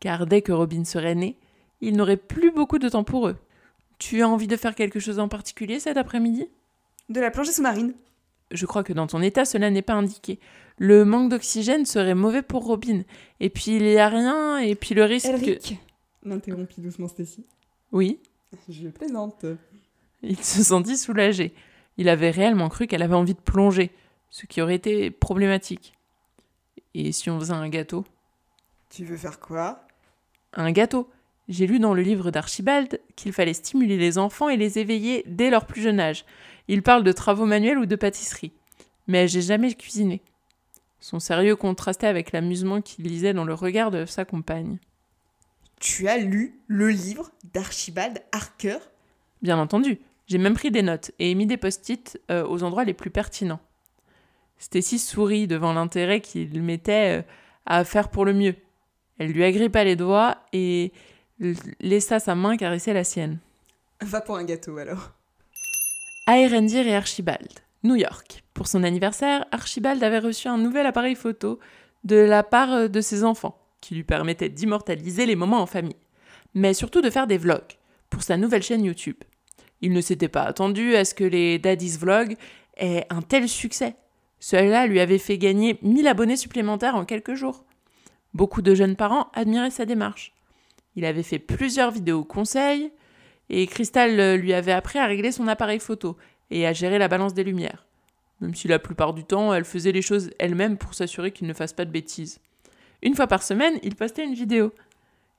Car dès que Robin serait née, il n'aurait plus beaucoup de temps pour eux. Tu as envie de faire quelque chose en particulier cet après-midi? De la plongée sous-marine. je crois que dans ton état, cela n'est pas indiqué. Le manque d'oxygène serait mauvais pour Robin. Et puis il n'y a rien, et puis le risque. Elric L'interrompit doucement Stacy. Oui? Je plaisante. Il se sentit soulagé. Il avait réellement cru qu'elle avait envie de plonger, ce qui aurait été problématique. Et si on faisait un gâteau? Tu veux faire quoi? Un gâteau. J'ai lu dans le livre d'Archibald qu'il fallait stimuler les enfants et les éveiller dès leur plus jeune âge. Il parle de travaux manuels ou de pâtisserie. Mais j'ai jamais cuisiné. Son sérieux contrastait avec l'amusement qu'il lisait dans le regard de sa compagne. Tu as lu le livre d'Archibald Harker? Bien entendu, j'ai même pris des notes et mis des post-it euh, aux endroits les plus pertinents. Stacy sourit devant l'intérêt qu'il mettait euh, à faire pour le mieux. Elle lui agrippa les doigts et laissa sa main caresser la sienne. Va pour un gâteau alors. Aerendir et Archibald, New York. Pour son anniversaire, Archibald avait reçu un nouvel appareil photo de la part euh, de ses enfants, qui lui permettait d'immortaliser les moments en famille, mais surtout de faire des vlogs pour sa nouvelle chaîne YouTube. Il ne s'était pas attendu à ce que les Daddy's Vlogs aient un tel succès. Cela lui avait fait gagner 1000 abonnés supplémentaires en quelques jours. Beaucoup de jeunes parents admiraient sa démarche. Il avait fait plusieurs vidéos conseils, et Crystal euh, lui avait appris à régler son appareil photo et à gérer la balance des lumières. Même si la plupart du temps, elle faisait les choses elle-même pour s'assurer qu'il ne fasse pas de bêtises. Une fois par semaine, il postait une vidéo.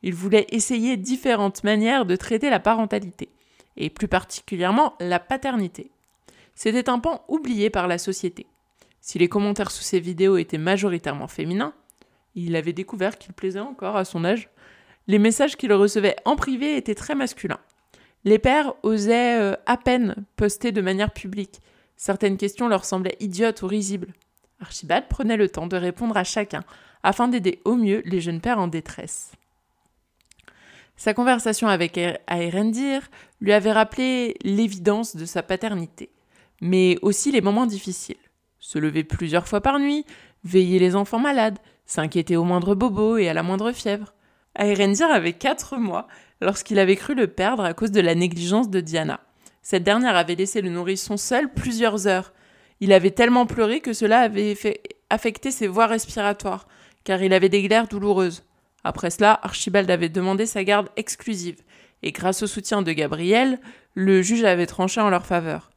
Il voulait essayer différentes manières de traiter la parentalité, et plus particulièrement la paternité. C'était un pan oublié par la société. Si les commentaires sous ses vidéos étaient majoritairement féminins, il avait découvert qu'il plaisait encore à son âge. Les messages qu'il recevait en privé étaient très masculins. Les pères osaient euh, à peine poster de manière publique. Certaines questions leur semblaient idiotes ou risibles. Archibald prenait le temps de répondre à chacun, afin d'aider au mieux les jeunes pères en détresse. Sa conversation avec Aerendir lui avait rappelé l'évidence de sa paternité, mais aussi les moments difficiles. Se lever plusieurs fois par nuit, veiller les enfants malades, s'inquiéter au moindre bobo et à la moindre fièvre. Aerendir avait quatre mois lorsqu'il avait cru le perdre à cause de la négligence de Diana. Cette dernière avait laissé le nourrisson seul plusieurs heures. Il avait tellement pleuré que cela avait fait affecter ses voies respiratoires, car il avait des glaires douloureuses. Après cela, Archibald avait demandé sa garde exclusive, et grâce au soutien de Gabriel, le juge avait tranché en leur faveur.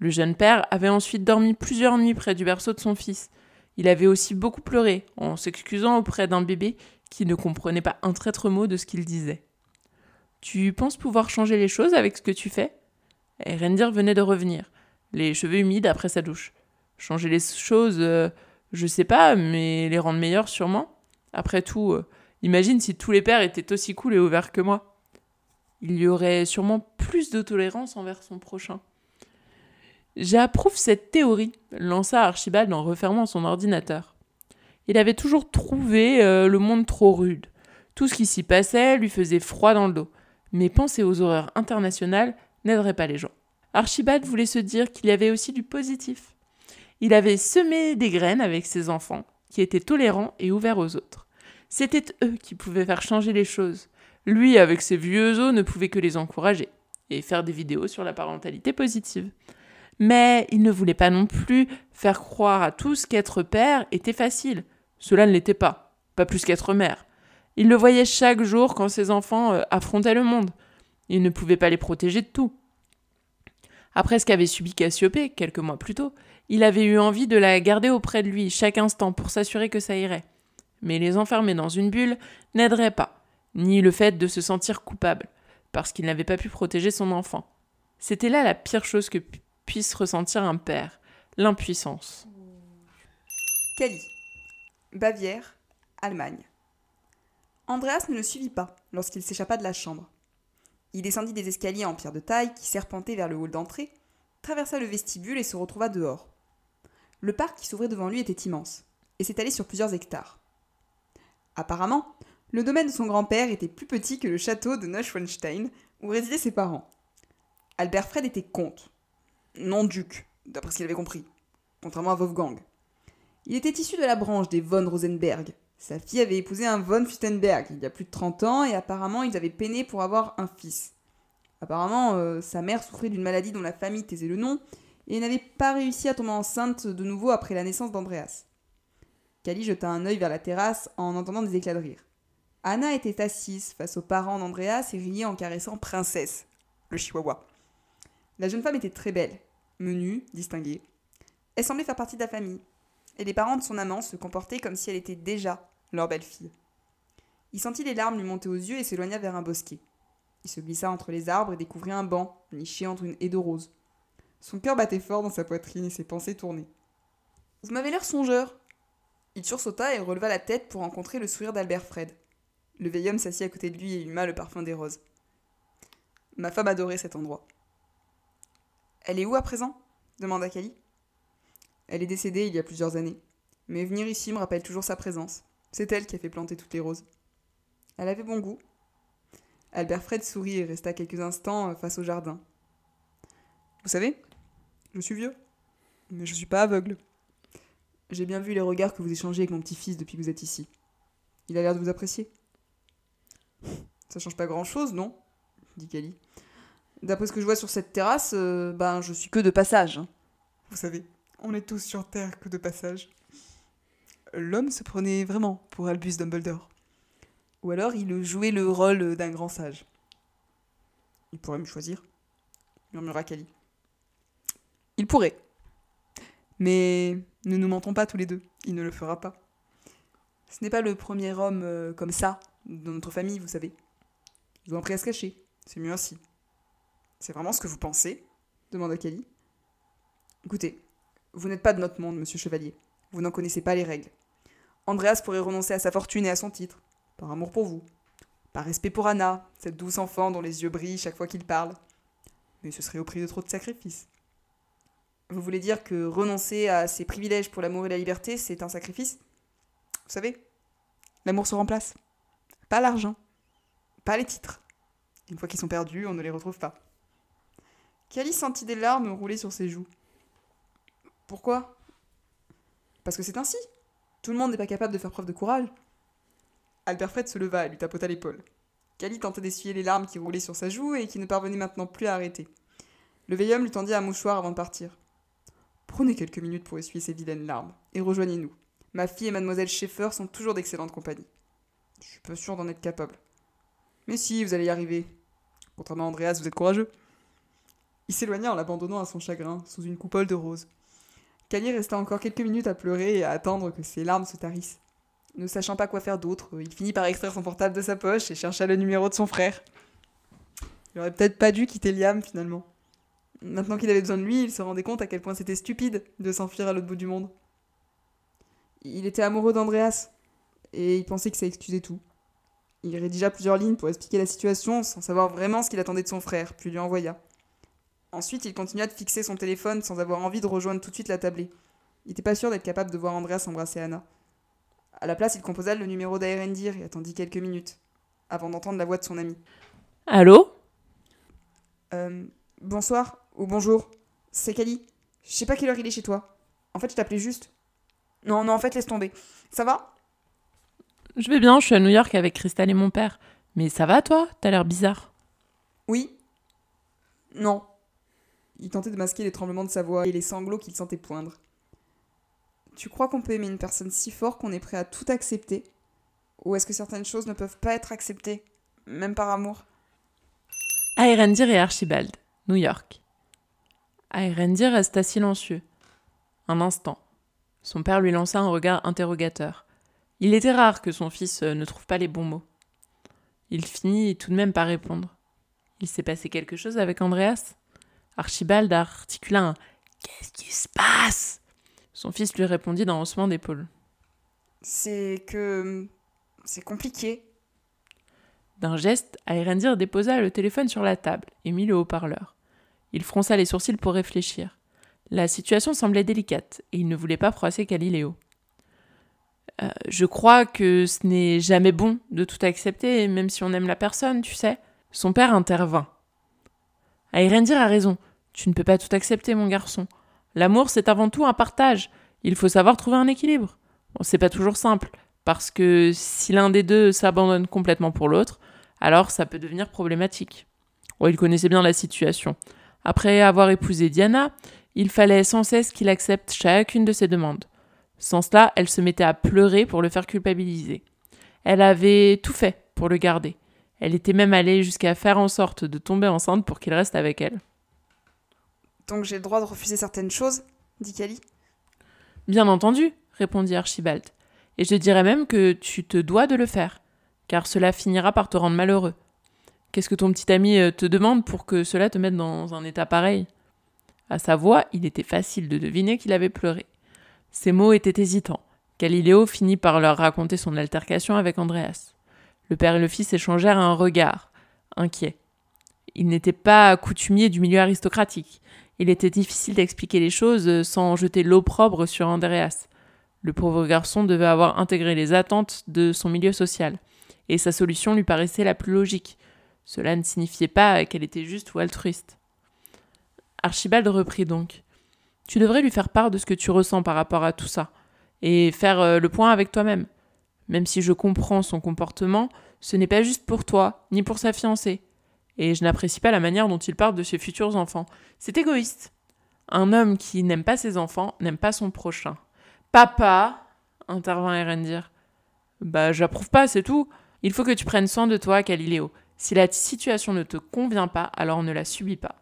Le jeune père avait ensuite dormi plusieurs nuits près du berceau de son fils. Il avait aussi beaucoup pleuré, en s'excusant auprès d'un bébé qui ne comprenait pas un traître mot de ce qu'il disait. Tu penses pouvoir changer les choses avec ce que tu fais? Rendir venait de revenir, les cheveux humides après sa douche. Changer les choses, euh, je sais pas, mais les rendre meilleures sûrement. Après tout, euh, imagine si tous les pères étaient aussi cool et ouverts que moi. Il y aurait sûrement plus de tolérance envers son prochain. J'approuve cette théorie, lança Archibald en refermant son ordinateur. Il avait toujours trouvé euh, le monde trop rude. Tout ce qui s'y passait lui faisait froid dans le dos mais penser aux horreurs internationales n'aiderait pas les gens. Archibald voulait se dire qu'il y avait aussi du positif. Il avait semé des graines avec ses enfants, qui étaient tolérants et ouverts aux autres. C'était eux qui pouvaient faire changer les choses. Lui, avec ses vieux os, ne pouvait que les encourager et faire des vidéos sur la parentalité positive. Mais il ne voulait pas non plus faire croire à tous qu'être père était facile. Cela ne l'était pas, pas plus qu'être mère. Il le voyait chaque jour quand ses enfants euh, affrontaient le monde. Il ne pouvait pas les protéger de tout. Après ce qu'avait subi Cassiopée quelques mois plus tôt, il avait eu envie de la garder auprès de lui chaque instant pour s'assurer que ça irait. Mais les enfermer dans une bulle n'aiderait pas, ni le fait de se sentir coupable, parce qu'il n'avait pas pu protéger son enfant. C'était là la pire chose que puisse ressentir un père, l'impuissance. Cali, Bavière, Allemagne. Andreas ne le suivit pas lorsqu'il s'échappa de la chambre. Il descendit des escaliers en pierre de taille qui serpentaient vers le hall d'entrée, traversa le vestibule et se retrouva dehors. Le parc qui s'ouvrait devant lui était immense et s'étalait sur plusieurs hectares. Apparemment, le domaine de son grand-père était plus petit que le château de Neuschwanstein où résidaient ses parents. Albert Fred était comte, non duc, d'après ce qu'il avait compris, contrairement à Wolfgang. Il était issu de la branche des von Rosenberg, sa fille avait épousé un von Fustenberg il y a plus de 30 ans et apparemment ils avaient peiné pour avoir un fils. Apparemment, euh, sa mère souffrait d'une maladie dont la famille taisait le nom, et n'avait pas réussi à tomber enceinte de nouveau après la naissance d'Andreas. Cali jeta un œil vers la terrasse en entendant des éclats de rire. Anna était assise face aux parents d'Andreas et riait en caressant Princesse, le chihuahua. La jeune femme était très belle, menue, distinguée. Elle semblait faire partie de la famille, et les parents de son amant se comportaient comme si elle était déjà leur belle-fille. Il sentit les larmes lui monter aux yeux et s'éloigna vers un bosquet. Il se glissa entre les arbres et découvrit un banc, niché entre une haie de roses. Son cœur battait fort dans sa poitrine et ses pensées tournaient. Vous m'avez l'air songeur. Il sursauta et releva la tête pour rencontrer le sourire d'Albert Fred. Le vieil homme s'assit à côté de lui et huma le parfum des roses. Ma femme adorait cet endroit. Elle est où à présent? demanda Kali. Elle est décédée il y a plusieurs années, mais venir ici me rappelle toujours sa présence. C'est elle qui a fait planter toutes les roses. Elle avait bon goût. Albert Fred sourit et resta quelques instants face au jardin. Vous savez, je suis vieux, mais je suis pas aveugle. J'ai bien vu les regards que vous échangez avec mon petit-fils depuis que vous êtes ici. Il a l'air de vous apprécier. Ça change pas grand-chose, non? dit Kali. D'après ce que je vois sur cette terrasse, euh, ben je suis que de passage. Hein. Vous savez, on est tous sur Terre que de passage. L'homme se prenait vraiment pour Albus Dumbledore. Ou alors il jouait le rôle d'un grand sage. Il pourrait me choisir, murmura Kali. Il pourrait. Mais ne nous mentons pas tous les deux, il ne le fera pas. Ce n'est pas le premier homme euh, comme ça dans notre famille, vous savez. Ils ont appris à se cacher, c'est mieux ainsi. C'est vraiment ce que vous pensez demanda Kelly. Écoutez, vous n'êtes pas de notre monde, monsieur Chevalier. Vous n'en connaissez pas les règles. Andreas pourrait renoncer à sa fortune et à son titre, par amour pour vous, par respect pour Anna, cette douce enfant dont les yeux brillent chaque fois qu'il parle. Mais ce serait au prix de trop de sacrifices. Vous voulez dire que renoncer à ses privilèges pour l'amour et la liberté, c'est un sacrifice? Vous savez, l'amour se remplace. Pas l'argent, pas les titres. Une fois qu'ils sont perdus, on ne les retrouve pas. Cali sentit des larmes rouler sur ses joues? Pourquoi? Parce que c'est ainsi. Tout le monde n'est pas capable de faire preuve de courage. Albert Fred se leva et lui tapota l'épaule. Cali tentait d'essuyer les larmes qui roulaient sur sa joue et qui ne parvenaient maintenant plus à arrêter. Le vieil homme lui tendit un mouchoir avant de partir. Prenez quelques minutes pour essuyer ces vilaines larmes, et rejoignez-nous. Ma fille et mademoiselle Schaeffer sont toujours d'excellente compagnie. Je suis pas sûr d'en être capable. Mais si, vous allez y arriver. Contrairement à Andreas, vous êtes courageux. Il s'éloigna en l'abandonnant à son chagrin, sous une coupole de roses. Cali resta encore quelques minutes à pleurer et à attendre que ses larmes se tarissent. Ne sachant pas quoi faire d'autre, il finit par extraire son portable de sa poche et chercha le numéro de son frère. Il aurait peut-être pas dû quitter Liam finalement. Maintenant qu'il avait besoin de lui, il se rendait compte à quel point c'était stupide de s'enfuir à l'autre bout du monde. Il était amoureux d'Andreas, et il pensait que ça excusait tout. Il rédigea plusieurs lignes pour expliquer la situation sans savoir vraiment ce qu'il attendait de son frère, puis lui envoya. Ensuite, il continua de fixer son téléphone sans avoir envie de rejoindre tout de suite la tablée. Il n'était pas sûr d'être capable de voir Andreas embrasser Anna. À la place, il composa le numéro d'Aerendir et attendit quelques minutes, avant d'entendre la voix de son ami. Allô? Euh, Bonsoir, ou bonjour. C'est Kali. Je sais pas quelle heure il est chez toi. En fait, je t'appelais juste. Non, non, en fait, laisse tomber. Ça va? Je vais bien, je suis à New York avec Cristal et mon père. Mais ça va, toi? T'as l'air bizarre. Oui. Non. Il tentait de masquer les tremblements de sa voix et les sanglots qu'il sentait poindre. Tu crois qu'on peut aimer une personne si fort qu'on est prêt à tout accepter? Ou est-ce que certaines choses ne peuvent pas être acceptées, même par amour? Aerendir et Archibald, New York. Aerendir resta silencieux. Un instant. Son père lui lança un regard interrogateur. Il était rare que son fils euh, ne trouve pas les bons mots. Il finit tout de même par répondre. Il s'est passé quelque chose avec Andreas? Archibald articula un Qu'est-ce qui se passe? Son fils lui répondit d'un haussement d'épaule. C'est que. C'est compliqué. D'un geste, Aerendir déposa le téléphone sur la table et mit le haut-parleur. Il fronça les sourcils pour réfléchir. La situation semblait délicate et il ne voulait pas froisser Galiléo. Euh, je crois que ce n'est jamais bon de tout accepter, même si on aime la personne, tu sais. Son père intervint. Aerendir a raison. Tu ne peux pas tout accepter, mon garçon. L'amour, c'est avant tout un partage. Il faut savoir trouver un équilibre. Bon, c'est pas toujours simple, parce que si l'un des deux s'abandonne complètement pour l'autre, alors ça peut devenir problématique. il connaissait bien la situation. Après avoir épousé Diana, Il fallait sans cesse qu'il accepte chacune de ses demandes. Sans cela, elle se mettait à pleurer pour le faire culpabiliser. Elle avait tout fait pour le garder. Elle était même allée jusqu'à faire en sorte de tomber enceinte pour qu'il reste avec elle. Donc j'ai le droit de refuser certaines choses dit Kali. Bien entendu, répondit Archibald. Et je dirais même que tu te dois de le faire, car cela finira par te rendre malheureux. Qu'est-ce que ton petit ami euh, te demande pour que cela te mette dans un état pareil? À sa voix, il était facile de deviner qu'il avait pleuré. Ses mots étaient hésitants. Galiléo finit par leur raconter son altercation avec Andreas. Le père et le fils échangèrent un regard, inquiet. Ils n'étaient pas coutumiers du milieu aristocratique. Il était difficile d'expliquer les choses sans jeter l'opprobre sur Andreas. Le pauvre garçon devait avoir intégré les attentes de son milieu social, et sa solution lui paraissait la plus logique. Cela ne signifiait pas qu'elle était juste ou altruiste. Archibald reprit donc. Tu devrais lui faire part de ce que tu ressens par rapport à tout ça, et faire euh, le point avec toi-même. Même si je comprends son comportement, ce n'est pas juste pour toi, ni pour sa fiancée. Et je n'apprécie pas la manière dont il parle de ses futurs enfants. C'est égoïste. Un homme qui n'aime pas ses enfants n'aime pas son prochain. Papa, intervint Erendir. Bah, j'approuve pas, c'est tout. Il faut que tu prennes soin de toi, Galiléo. Si la situation ne te convient pas, alors ne la subis pas.